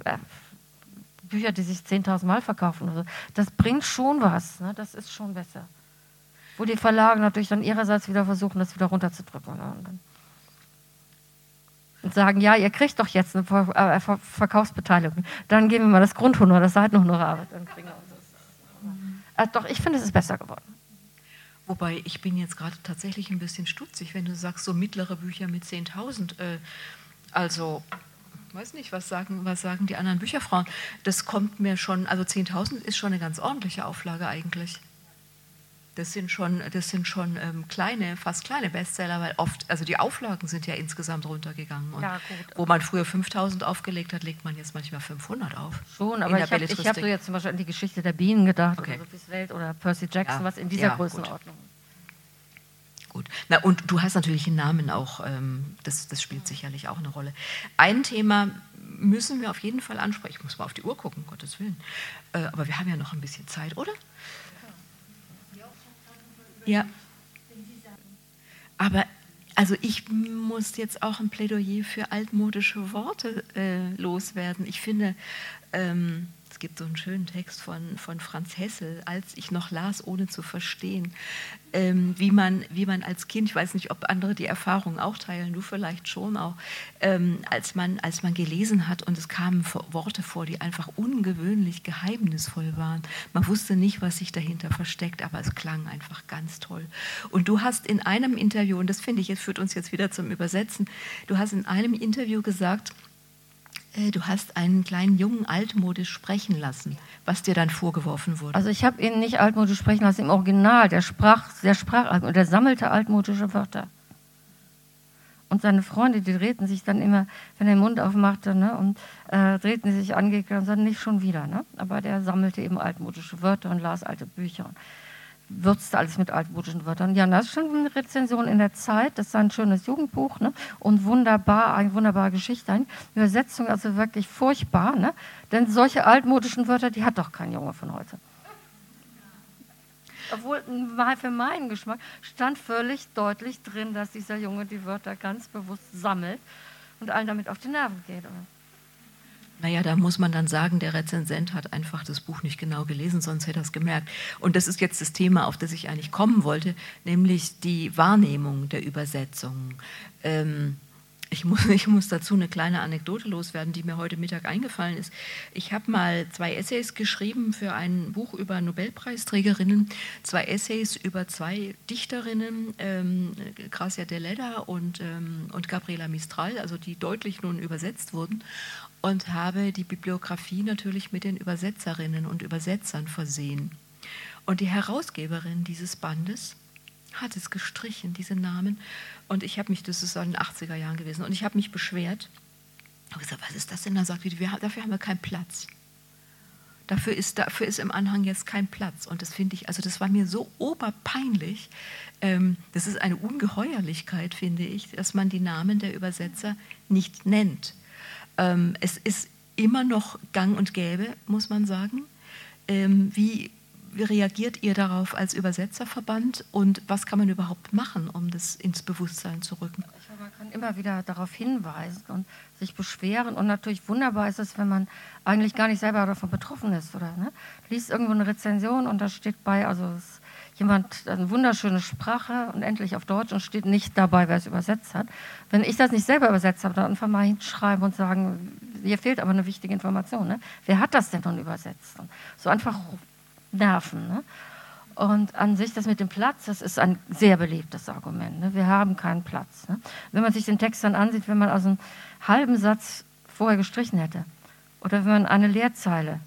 äh, Bücher, die sich 10.000 Mal verkaufen, so, das bringt schon was. Ne? Das ist schon besser. Wo die Verlage natürlich dann ihrerseits wieder versuchen, das wieder runterzudrücken. Ne? Und, und, sagen, ja, ihr kriegt doch jetzt eine Ver äh, Ver Verkaufsbeteiligung. Dann geben wir mal das Grundhonorar, das Seitenhonorar. Dann kriegen wir uns das. Äh, doch, ich finde, es ist besser geworden. Wobei ich bin jetzt gerade tatsächlich ein bisschen stutzig, wenn du sagst, so mittlere Bücher mit 10.000. Äh, also, weiß nicht, was sagen, was sagen die anderen Bücherfrauen? Das kommt mir schon, also 10.000 ist schon eine ganz ordentliche Auflage eigentlich. Das sind schon, das sind schon ähm, kleine, fast kleine Bestseller, weil oft, also die Auflagen sind ja insgesamt runtergegangen. Und ja, wo man früher 5000 aufgelegt hat, legt man jetzt manchmal 500 auf. Schon, aber ich habe hab so jetzt zum Beispiel an die Geschichte der Bienen gedacht, okay. oder Sophie's Welt oder Percy Jackson, ja, was in dieser ja, Größenordnung. Gut. gut. Na, und du hast natürlich einen Namen auch, ähm, das, das spielt sicherlich auch eine Rolle. Ein Thema müssen wir auf jeden Fall ansprechen. Ich muss mal auf die Uhr gucken, um Gottes Willen. Äh, aber wir haben ja noch ein bisschen Zeit, oder? Ja. Aber also ich muss jetzt auch ein Plädoyer für altmodische Worte äh, loswerden. Ich finde, ähm, es gibt so einen schönen Text von, von Franz Hessel, als ich noch las, ohne zu verstehen, ähm, wie, man, wie man als Kind, ich weiß nicht, ob andere die Erfahrung auch teilen, du vielleicht schon auch, ähm, als, man, als man gelesen hat und es kamen Worte vor, die einfach ungewöhnlich geheimnisvoll waren. Man wusste nicht, was sich dahinter versteckt, aber es klang einfach ganz toll. Und du hast in einem Interview, und das finde ich, jetzt führt uns jetzt wieder zum Übersetzen, du hast in einem Interview gesagt, du hast einen kleinen Jungen altmodisch sprechen lassen, was dir dann vorgeworfen wurde. Also ich habe ihn nicht altmodisch sprechen lassen im Original. Der sprach, der sprach und der sammelte altmodische Wörter. Und seine Freunde, die drehten sich dann immer, wenn er den Mund aufmachte, ne, und äh, drehten sich angekündigt und sagten, nicht schon wieder. Ne? Aber der sammelte eben altmodische Wörter und las alte Bücher würzte alles mit altmodischen Wörtern. Ja, das ist schon eine Rezension in der Zeit. Das ist ein schönes Jugendbuch ne? und wunderbar, eine wunderbare Geschichte. Eine Übersetzung also wirklich furchtbar, ne? denn solche altmodischen Wörter, die hat doch kein Junge von heute. Obwohl für meinen Geschmack stand völlig deutlich drin, dass dieser Junge die Wörter ganz bewusst sammelt und allen damit auf die Nerven geht. Naja, da muss man dann sagen, der Rezensent hat einfach das Buch nicht genau gelesen, sonst hätte er es gemerkt. Und das ist jetzt das Thema, auf das ich eigentlich kommen wollte, nämlich die Wahrnehmung der Übersetzung. Ähm, ich muss, ich muss dazu eine kleine Anekdote loswerden, die mir heute Mittag eingefallen ist. Ich habe mal zwei Essays geschrieben für ein Buch über Nobelpreisträgerinnen, zwei Essays über zwei Dichterinnen, ähm, Gracia Deleda und, ähm, und Gabriela Mistral, also die deutlich nun übersetzt wurden und habe die Bibliografie natürlich mit den Übersetzerinnen und Übersetzern versehen. Und die Herausgeberin dieses Bandes hat es gestrichen, diese Namen. Und ich habe mich, das ist in den 80er Jahren gewesen, und ich habe mich beschwert. Ich habe gesagt, was ist das denn? Da sagt wir, dafür haben wir keinen Platz. Dafür ist, dafür ist im Anhang jetzt kein Platz. Und das finde ich, also das war mir so oberpeinlich. Ähm, das ist eine Ungeheuerlichkeit, finde ich, dass man die Namen der Übersetzer nicht nennt. Ähm, es ist immer noch gang und gäbe, muss man sagen. Ähm, wie, reagiert ihr darauf als Übersetzerverband und was kann man überhaupt machen, um das ins Bewusstsein zu rücken? man kann immer wieder darauf hinweisen und sich beschweren. Und natürlich wunderbar ist es, wenn man eigentlich gar nicht selber davon betroffen ist. Oder ne? liest irgendwo eine Rezension und da steht bei, also es jemand eine wunderschöne Sprache und endlich auf Deutsch und steht nicht dabei, wer es übersetzt hat. Wenn ich das nicht selber übersetzt habe, dann einfach mal hinschreiben und sagen, hier fehlt aber eine wichtige Information. Ne? Wer hat das denn nun übersetzt? So einfach nerven. Ne? Und an sich das mit dem Platz, das ist ein sehr beliebtes Argument. Ne? Wir haben keinen Platz. Ne? Wenn man sich den Text dann ansieht, wenn man aus einem halben Satz vorher gestrichen hätte oder wenn man eine Leerzeile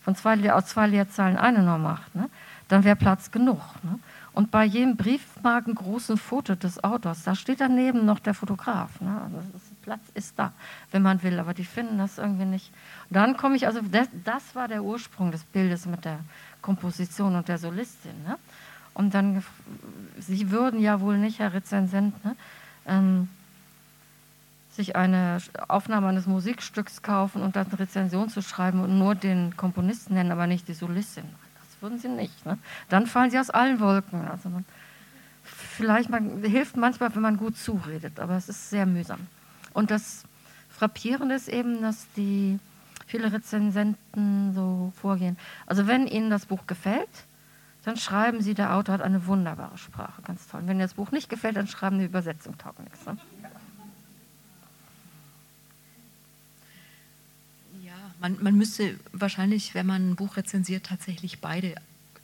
von zwei, aus zwei Leerzeilen eine noch macht, ne? Dann wäre Platz genug. Ne? Und bei jedem Briefmarken großen Foto des Autors, da steht daneben noch der Fotograf. Ne? Also Platz ist da, wenn man will, aber die finden das irgendwie nicht. Und dann komme ich, also das, das, war der Ursprung des Bildes mit der Komposition und der Solistin. Ne? Und dann, Sie würden ja wohl nicht, Herr Rezensent, ne, ähm, sich eine Aufnahme eines Musikstücks kaufen und dann eine Rezension zu schreiben und nur den Komponisten nennen, aber nicht die Solistin würden sie nicht. Ne? Dann fallen sie aus allen Wolken. Also man, vielleicht man, hilft manchmal, wenn man gut zuredet, aber es ist sehr mühsam. Und das Frappierende ist eben, dass die viele Rezensenten so vorgehen. Also wenn ihnen das Buch gefällt, dann schreiben sie, der Autor hat eine wunderbare Sprache, ganz toll. wenn ihnen das Buch nicht gefällt, dann schreiben die Übersetzung, taugt nichts. Ne? Man, man müsste wahrscheinlich, wenn man ein Buch rezensiert, tatsächlich beide,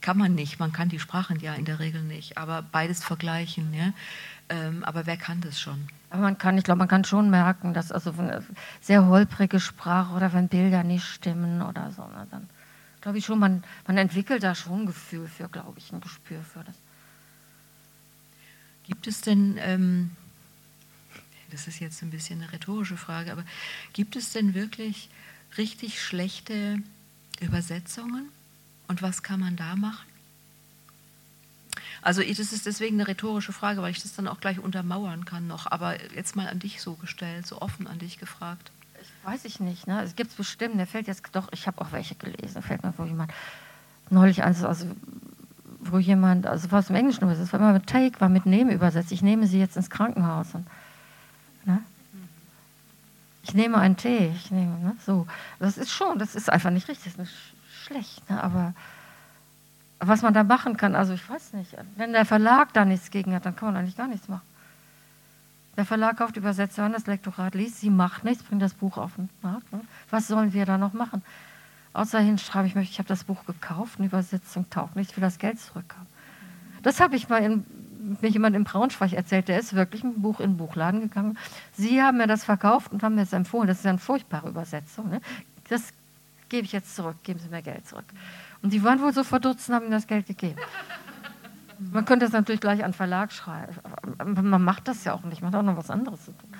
kann man nicht, man kann die Sprachen ja in der Regel nicht, aber beides vergleichen. Ja? Ähm, aber wer kann das schon? Aber man kann, ich glaube, man kann schon merken, dass also sehr holprige Sprache oder wenn Bilder nicht stimmen oder so, ne, dann glaube ich schon, man, man entwickelt da schon ein Gefühl für, glaube ich, ein Gespür für das. Gibt es denn, ähm, das ist jetzt ein bisschen eine rhetorische Frage, aber gibt es denn wirklich richtig schlechte Übersetzungen. Und was kann man da machen? Also das ist deswegen eine rhetorische Frage, weil ich das dann auch gleich untermauern kann noch. Aber jetzt mal an dich so gestellt, so offen an dich gefragt. Ich weiß ich nicht. Ne? Es gibt es bestimmt. Der fällt jetzt doch. Ich habe auch welche gelesen. Fällt mir wo jemand neulich eins, also wo jemand, also was im Englischen übersetzt, war immer mit Take, war mit Nehmen übersetzt. Ich nehme sie jetzt ins Krankenhaus. Und, ne? Ich nehme einen Tee, ich nehme, ne, so. Das ist schon, das ist einfach nicht richtig, das ist schlecht, ne, aber was man da machen kann, also ich weiß nicht, wenn der Verlag da nichts gegen hat, dann kann man eigentlich gar nichts machen. Der Verlag kauft Übersetzer an, das Lektorat liest, sie macht nichts, bringt das Buch auf den Markt. Ne? Was sollen wir da noch machen? Außer hinschreiben, ich möchte, ich habe das Buch gekauft, eine Übersetzung taugt nicht, ich will das Geld zurückhaben. Das habe ich mal in mir jemand in Braunschweig erzählt, der ist wirklich ein Buch in den Buchladen gegangen. Sie haben mir das verkauft und haben mir das empfohlen. Das ist ja eine furchtbare Übersetzung. Ne? Das gebe ich jetzt zurück, geben Sie mir Geld zurück. Und die waren wohl so verdutzt und haben ihm das Geld gegeben. Man könnte das natürlich gleich an Verlag schreiben. Man macht das ja auch nicht, man hat auch noch was anderes zu tun.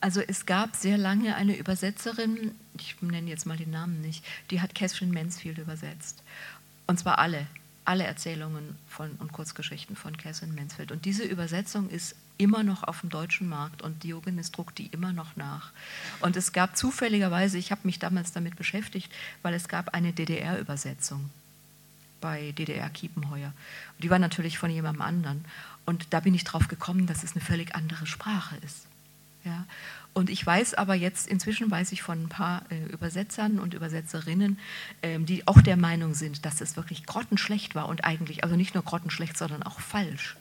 Also es gab sehr lange eine Übersetzerin, ich nenne jetzt mal den Namen nicht, die hat Catherine Mansfield übersetzt. Und zwar alle, alle Erzählungen von, und Kurzgeschichten von Catherine Mansfield. Und diese Übersetzung ist immer noch auf dem deutschen Markt und Diogenes druckt die immer noch nach. Und es gab zufälligerweise, ich habe mich damals damit beschäftigt, weil es gab eine DDR-Übersetzung bei DDR Kiepenheuer. Die war natürlich von jemandem anderen. Und da bin ich drauf gekommen, dass es eine völlig andere Sprache ist. Ja. Und ich weiß aber jetzt, inzwischen weiß ich von ein paar äh, Übersetzern und Übersetzerinnen, ähm, die auch der Meinung sind, dass es wirklich grottenschlecht war und eigentlich, also nicht nur grottenschlecht, sondern auch falsch.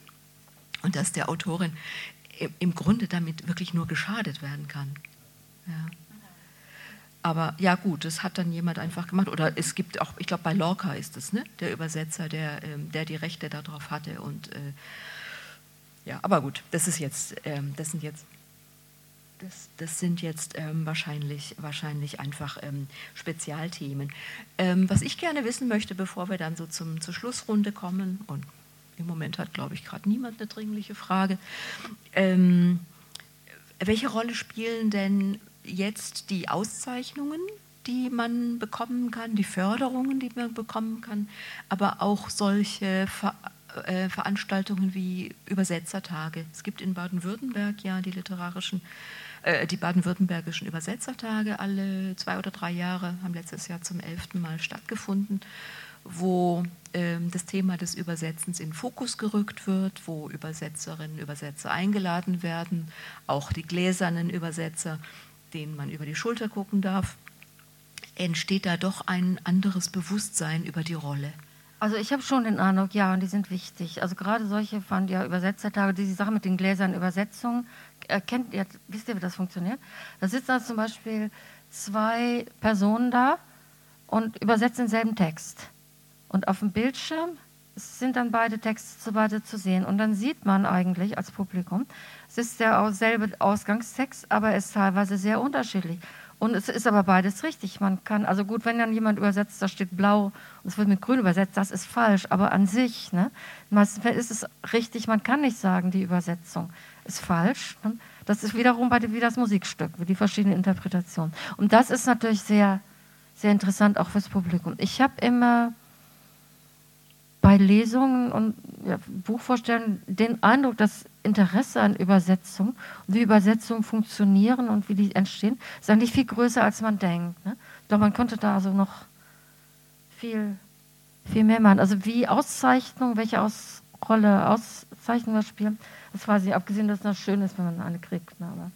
Und dass der Autorin im Grunde damit wirklich nur geschadet werden kann. Ja. Aber ja gut, das hat dann jemand einfach gemacht. Oder es gibt auch, ich glaube bei Lorca ist es, ne? der Übersetzer, der, ähm, der die Rechte darauf hatte. Und äh, ja, aber gut, das ist jetzt, ähm, das sind jetzt das, das, sind jetzt ähm, wahrscheinlich, wahrscheinlich einfach ähm, Spezialthemen. Ähm, was ich gerne wissen möchte, bevor wir dann so zum, zur Schlussrunde kommen, und im Moment hat, glaube ich, gerade niemand eine dringliche Frage, ähm, welche Rolle spielen denn jetzt die Auszeichnungen, die man bekommen kann, die Förderungen, die man bekommen kann, aber auch solche Ver äh, Veranstaltungen wie Übersetzertage. Es gibt in Baden-Württemberg ja die literarischen äh, die baden-württembergischen Übersetzertage alle zwei oder drei Jahre, haben letztes Jahr zum elften Mal stattgefunden, wo ähm, das Thema des Übersetzens in Fokus gerückt wird, wo Übersetzerinnen und Übersetzer eingeladen werden, auch die gläsernen Übersetzer, denen man über die Schulter gucken darf, entsteht da doch ein anderes Bewusstsein über die Rolle. Also ich habe schon den Eindruck, ja, und die sind wichtig. Also gerade solche von ja Übersetzertage, diese Sache mit den Gläsern Übersetzungen, erkennt ihr, wisst ihr, wie das funktioniert? Da sitzen also zum Beispiel zwei Personen da und übersetzen denselben Text. Und auf dem Bildschirm sind dann beide Texte zu beide zu sehen. Und dann sieht man eigentlich als Publikum, es ist derselbe Ausgangstext, aber es ist teilweise sehr unterschiedlich. Und es ist aber beides richtig. Man kann, also gut, wenn dann jemand übersetzt, da steht blau und es wird mit grün übersetzt, das ist falsch. Aber an sich, ne, meistens ist es richtig, man kann nicht sagen, die Übersetzung ist falsch. Das ist wiederum bei, wie das Musikstück, wie die verschiedenen Interpretationen. Und das ist natürlich sehr, sehr interessant auch fürs Publikum. Ich habe immer bei Lesungen und ja, Buchvorstellungen den Eindruck, dass Interesse an Übersetzung und wie Übersetzungen funktionieren und wie die entstehen, ist eigentlich viel größer, als man denkt. Ne? Ich man könnte da also noch viel, viel mehr machen. Also wie Auszeichnung, welche Aus Rolle Auszeichnungen spielen, das weiß ich, abgesehen, dass das schön ist, wenn man eine kriegt. Ne? Aber,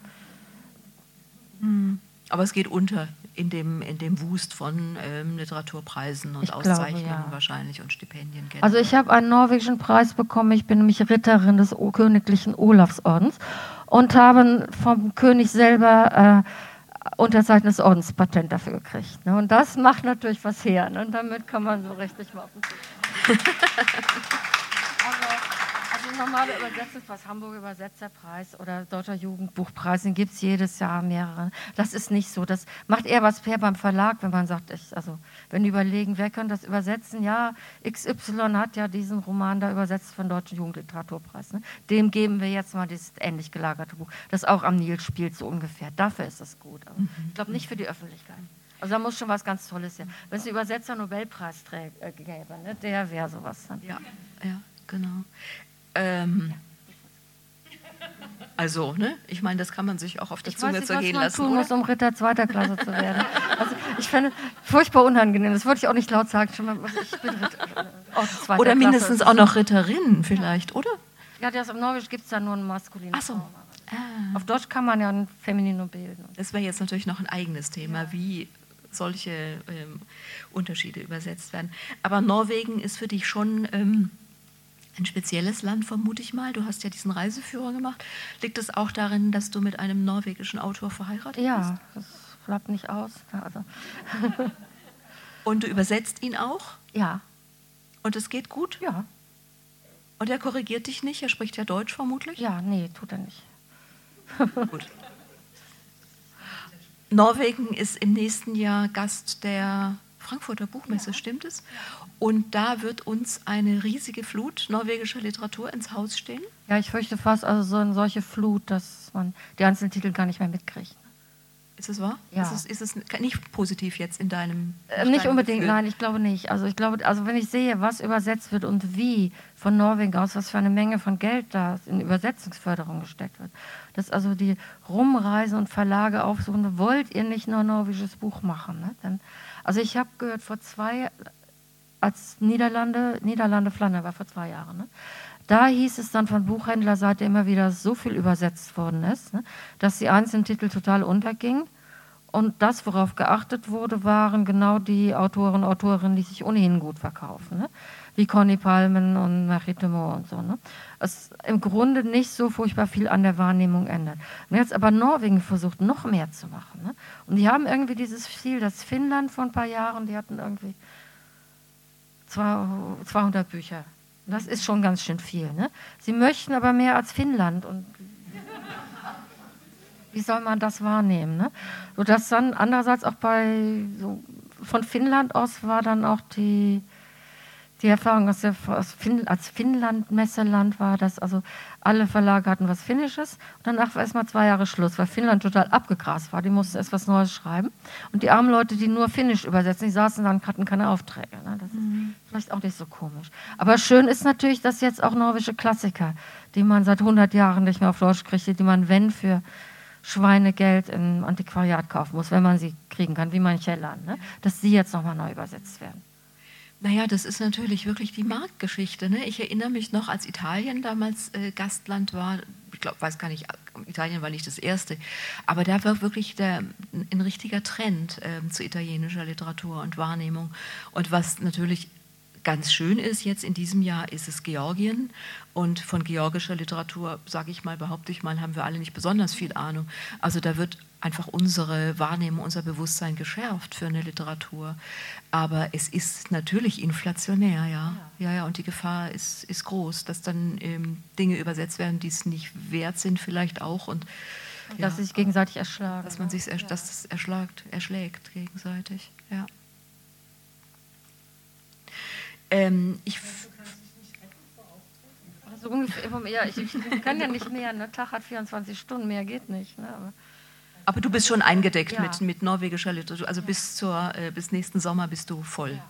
hm. aber es geht unter in dem, in dem Wust von ähm, Literaturpreisen und ich Auszeichnungen glaube, ja. wahrscheinlich und Stipendien. Generell. Also ich habe einen norwegischen Preis bekommen. Ich bin nämlich Ritterin des o Königlichen Olafsordens und habe vom König selber äh, unterzeichnetes Ordenspatent dafür gekriegt. Ne? Und das macht natürlich was her. Ne? Und damit kann man so richtig mal auf den Tisch normale Übersetzung, was Hamburger Übersetzerpreis oder Deutscher Jugendbuchpreis, den gibt es jedes Jahr mehrere. Das ist nicht so. Das macht eher was fair beim Verlag, wenn man sagt, ich, also wenn die überlegen, wer könnte das übersetzen? Ja, XY hat ja diesen Roman da übersetzt von Deutschen Jugendliteraturpreis. Ne? Dem geben wir jetzt mal dieses ähnlich gelagerte Buch, das auch am Nil spielt, so ungefähr. Dafür ist das gut. Aber mhm. Ich glaube nicht für die Öffentlichkeit. Also da muss schon was ganz Tolles sein. Wenn es einen Übersetzer-Nobelpreis äh, gäbe, ne? der wäre sowas dann. Ja, ja, genau. Ähm, also, ne? Ich meine, das kann man sich auch auf der ich Zunge zergehen lassen. Tun muss, um Ritter zweiter Klasse zu werden. Also, ich fände furchtbar unangenehm. Das würde ich auch nicht laut sagen. Schon mal, ich bin Ritter, oh, oder mindestens Klasse. auch noch Ritterin vielleicht, oder? Ja, das, im Norwegisch gibt es da nur einen maskulinen Ach so. Ah. Auf Deutsch kann man ja ein Femininum bilden. Das wäre jetzt natürlich noch ein eigenes Thema, ja. wie solche ähm, Unterschiede übersetzt werden. Aber Norwegen ist für dich schon ähm, ein spezielles Land, vermute ich mal. Du hast ja diesen Reiseführer gemacht. Liegt es auch darin, dass du mit einem norwegischen Autor verheiratet ja, bist? Ja, das bleibt nicht aus. Also. Und du übersetzt ihn auch? Ja. Und es geht gut? Ja. Und er korrigiert dich nicht? Er spricht ja Deutsch vermutlich? Ja, nee, tut er nicht. Gut. Norwegen ist im nächsten Jahr Gast der Frankfurter Buchmesse, ja. stimmt es? Und da wird uns eine riesige Flut norwegischer Literatur ins Haus stehen. Ja, ich fürchte fast also so eine solche Flut, dass man die einzelnen Titel gar nicht mehr mitkriegt. Ist es wahr? Ja. Ist es, ist es nicht positiv jetzt in deinem? Äh, nicht unbedingt, Gefühl? nein, ich glaube nicht. Also ich glaube, also wenn ich sehe, was übersetzt wird und wie von Norwegen aus, was für eine Menge von Geld da in Übersetzungsförderung gesteckt wird, dass also die rumreisen und Verlage aufsuchen, wollt ihr nicht nur ein norwegisches Buch machen? Ne? Dann, also ich habe gehört vor zwei, als Niederlande, Niederlande Flandern war vor zwei Jahren, ne? Da hieß es dann von Buchhändlerseite immer wieder, so viel übersetzt worden ist, ne, dass die einzelnen Titel total untergingen. Und das, worauf geachtet wurde, waren genau die Autoren Autorinnen, die sich ohnehin gut verkaufen. Ne? Wie Conny Palmen und Marie Dumont und so. Ne? Es im Grunde nicht so furchtbar viel an der Wahrnehmung ändert. Und jetzt aber Norwegen versucht, noch mehr zu machen. Ne? Und die haben irgendwie dieses Ziel, das Finnland vor ein paar Jahren, die hatten irgendwie 200 Bücher das ist schon ganz schön viel. Ne? Sie möchten aber mehr als Finnland. Und wie soll man das wahrnehmen? Ne? Sodass dann andererseits auch bei, so, von Finnland aus war dann auch die die Erfahrung aus der, aus Finn, als Finnland-Messeland war, dass also alle Verlage hatten was Finnisches und danach war erstmal zwei Jahre Schluss, weil Finnland total abgegrast war. Die mussten erst was Neues schreiben. Und die armen Leute, die nur Finnisch übersetzen, die saßen dann, hatten keine Aufträge. Ne? Das mhm. ist vielleicht auch nicht so komisch. Aber schön ist natürlich, dass jetzt auch norwegische Klassiker, die man seit 100 Jahren nicht mehr auf Deutsch kriegt, die man, wenn, für Schweinegeld im Antiquariat kaufen muss, wenn man sie kriegen kann, wie manche Land, ne? dass sie jetzt nochmal neu übersetzt werden. Naja, das ist natürlich wirklich die Marktgeschichte. Ne? Ich erinnere mich noch, als Italien damals äh, Gastland war, ich glaube, weiß gar nicht, Italien war nicht das erste, aber da war wirklich der, ein richtiger Trend äh, zu italienischer Literatur und Wahrnehmung. Und was natürlich ganz schön ist jetzt in diesem Jahr, ist es Georgien. Und von georgischer Literatur, sage ich mal, behaupte ich mal, haben wir alle nicht besonders viel Ahnung. Also da wird einfach unsere Wahrnehmung, unser Bewusstsein geschärft für eine Literatur. Aber es ist natürlich inflationär, ja. Ja, ja, und die Gefahr ist, ist groß, dass dann ähm, Dinge übersetzt werden, die es nicht wert sind, vielleicht auch. Und, ja, dass sie sich gegenseitig erschlagen. Dass man sich ja. dass es erschlagt, erschlägt gegenseitig, ja. Ähm, ich also ungefähr, ja, ich, ich, kann ja nicht mehr, ne? Tag hat 24 Stunden, mehr geht nicht. Ne? Aber aber du bist schon eingedeckt ja. mit, mit norwegischer Literatur. Also ja. bis, zur, äh, bis nächsten Sommer bist du voll. Ja.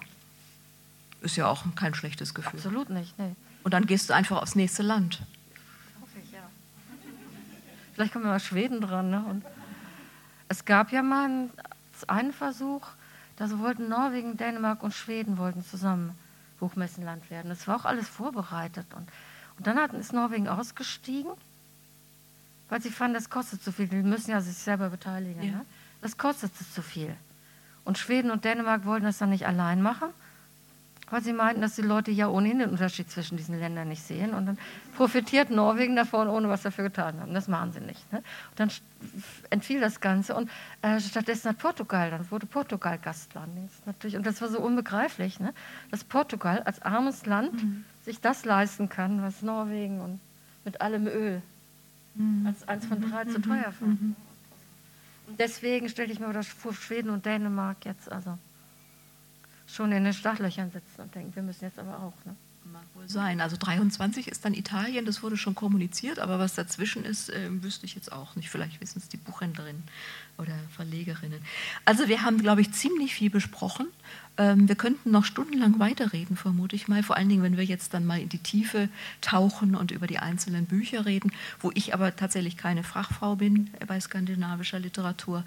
Ist ja auch kein schlechtes Gefühl. Absolut nicht. Nee. Und dann gehst du einfach aufs nächste Land. Hoffe ich, ja. Vielleicht kommen wir mal Schweden dran. Ne? Und es gab ja mal einen Versuch, da wollten Norwegen, Dänemark und Schweden wollten zusammen Buchmessenland werden. Das war auch alles vorbereitet. Und, und dann hat, ist Norwegen ausgestiegen weil sie fanden, das kostet zu viel. Die müssen ja sich selber beteiligen. Ja. Ne? Das kostet zu viel. Und Schweden und Dänemark wollten das dann nicht allein machen, weil sie meinten, dass die Leute ja ohnehin den Unterschied zwischen diesen Ländern nicht sehen. Und dann profitiert Norwegen davon, ohne was dafür getan haben. Das machen sie nicht. Ne? Und dann entfiel das Ganze. Und äh, stattdessen hat Portugal, dann wurde Portugal Gastland. Natürlich, und das war so unbegreiflich, ne? dass Portugal als armes Land mhm. sich das leisten kann, was Norwegen und mit allem Öl mhm. als eins von drei mhm. zu teuer fand. Mhm. Und deswegen stelle ich mir das vor, Schweden und Dänemark jetzt also schon in den Startlöchern sitzen und denken, wir müssen jetzt aber auch. Ne? Mag wohl sein. Also 23 ist dann Italien, das wurde schon kommuniziert, aber was dazwischen ist, äh, wüsste ich jetzt auch nicht. Vielleicht wissen es die Buchhändlerinnen oder Verlegerinnen. Also wir haben, glaube ich, ziemlich viel besprochen. Ähm, wir könnten noch stundenlang weiterreden, vermute ich mal. Vor allen Dingen, wenn wir jetzt dann mal in die Tiefe tauchen und über die einzelnen Bücher reden, wo ich aber tatsächlich keine Fachfrau bin bei skandinavischer Literatur.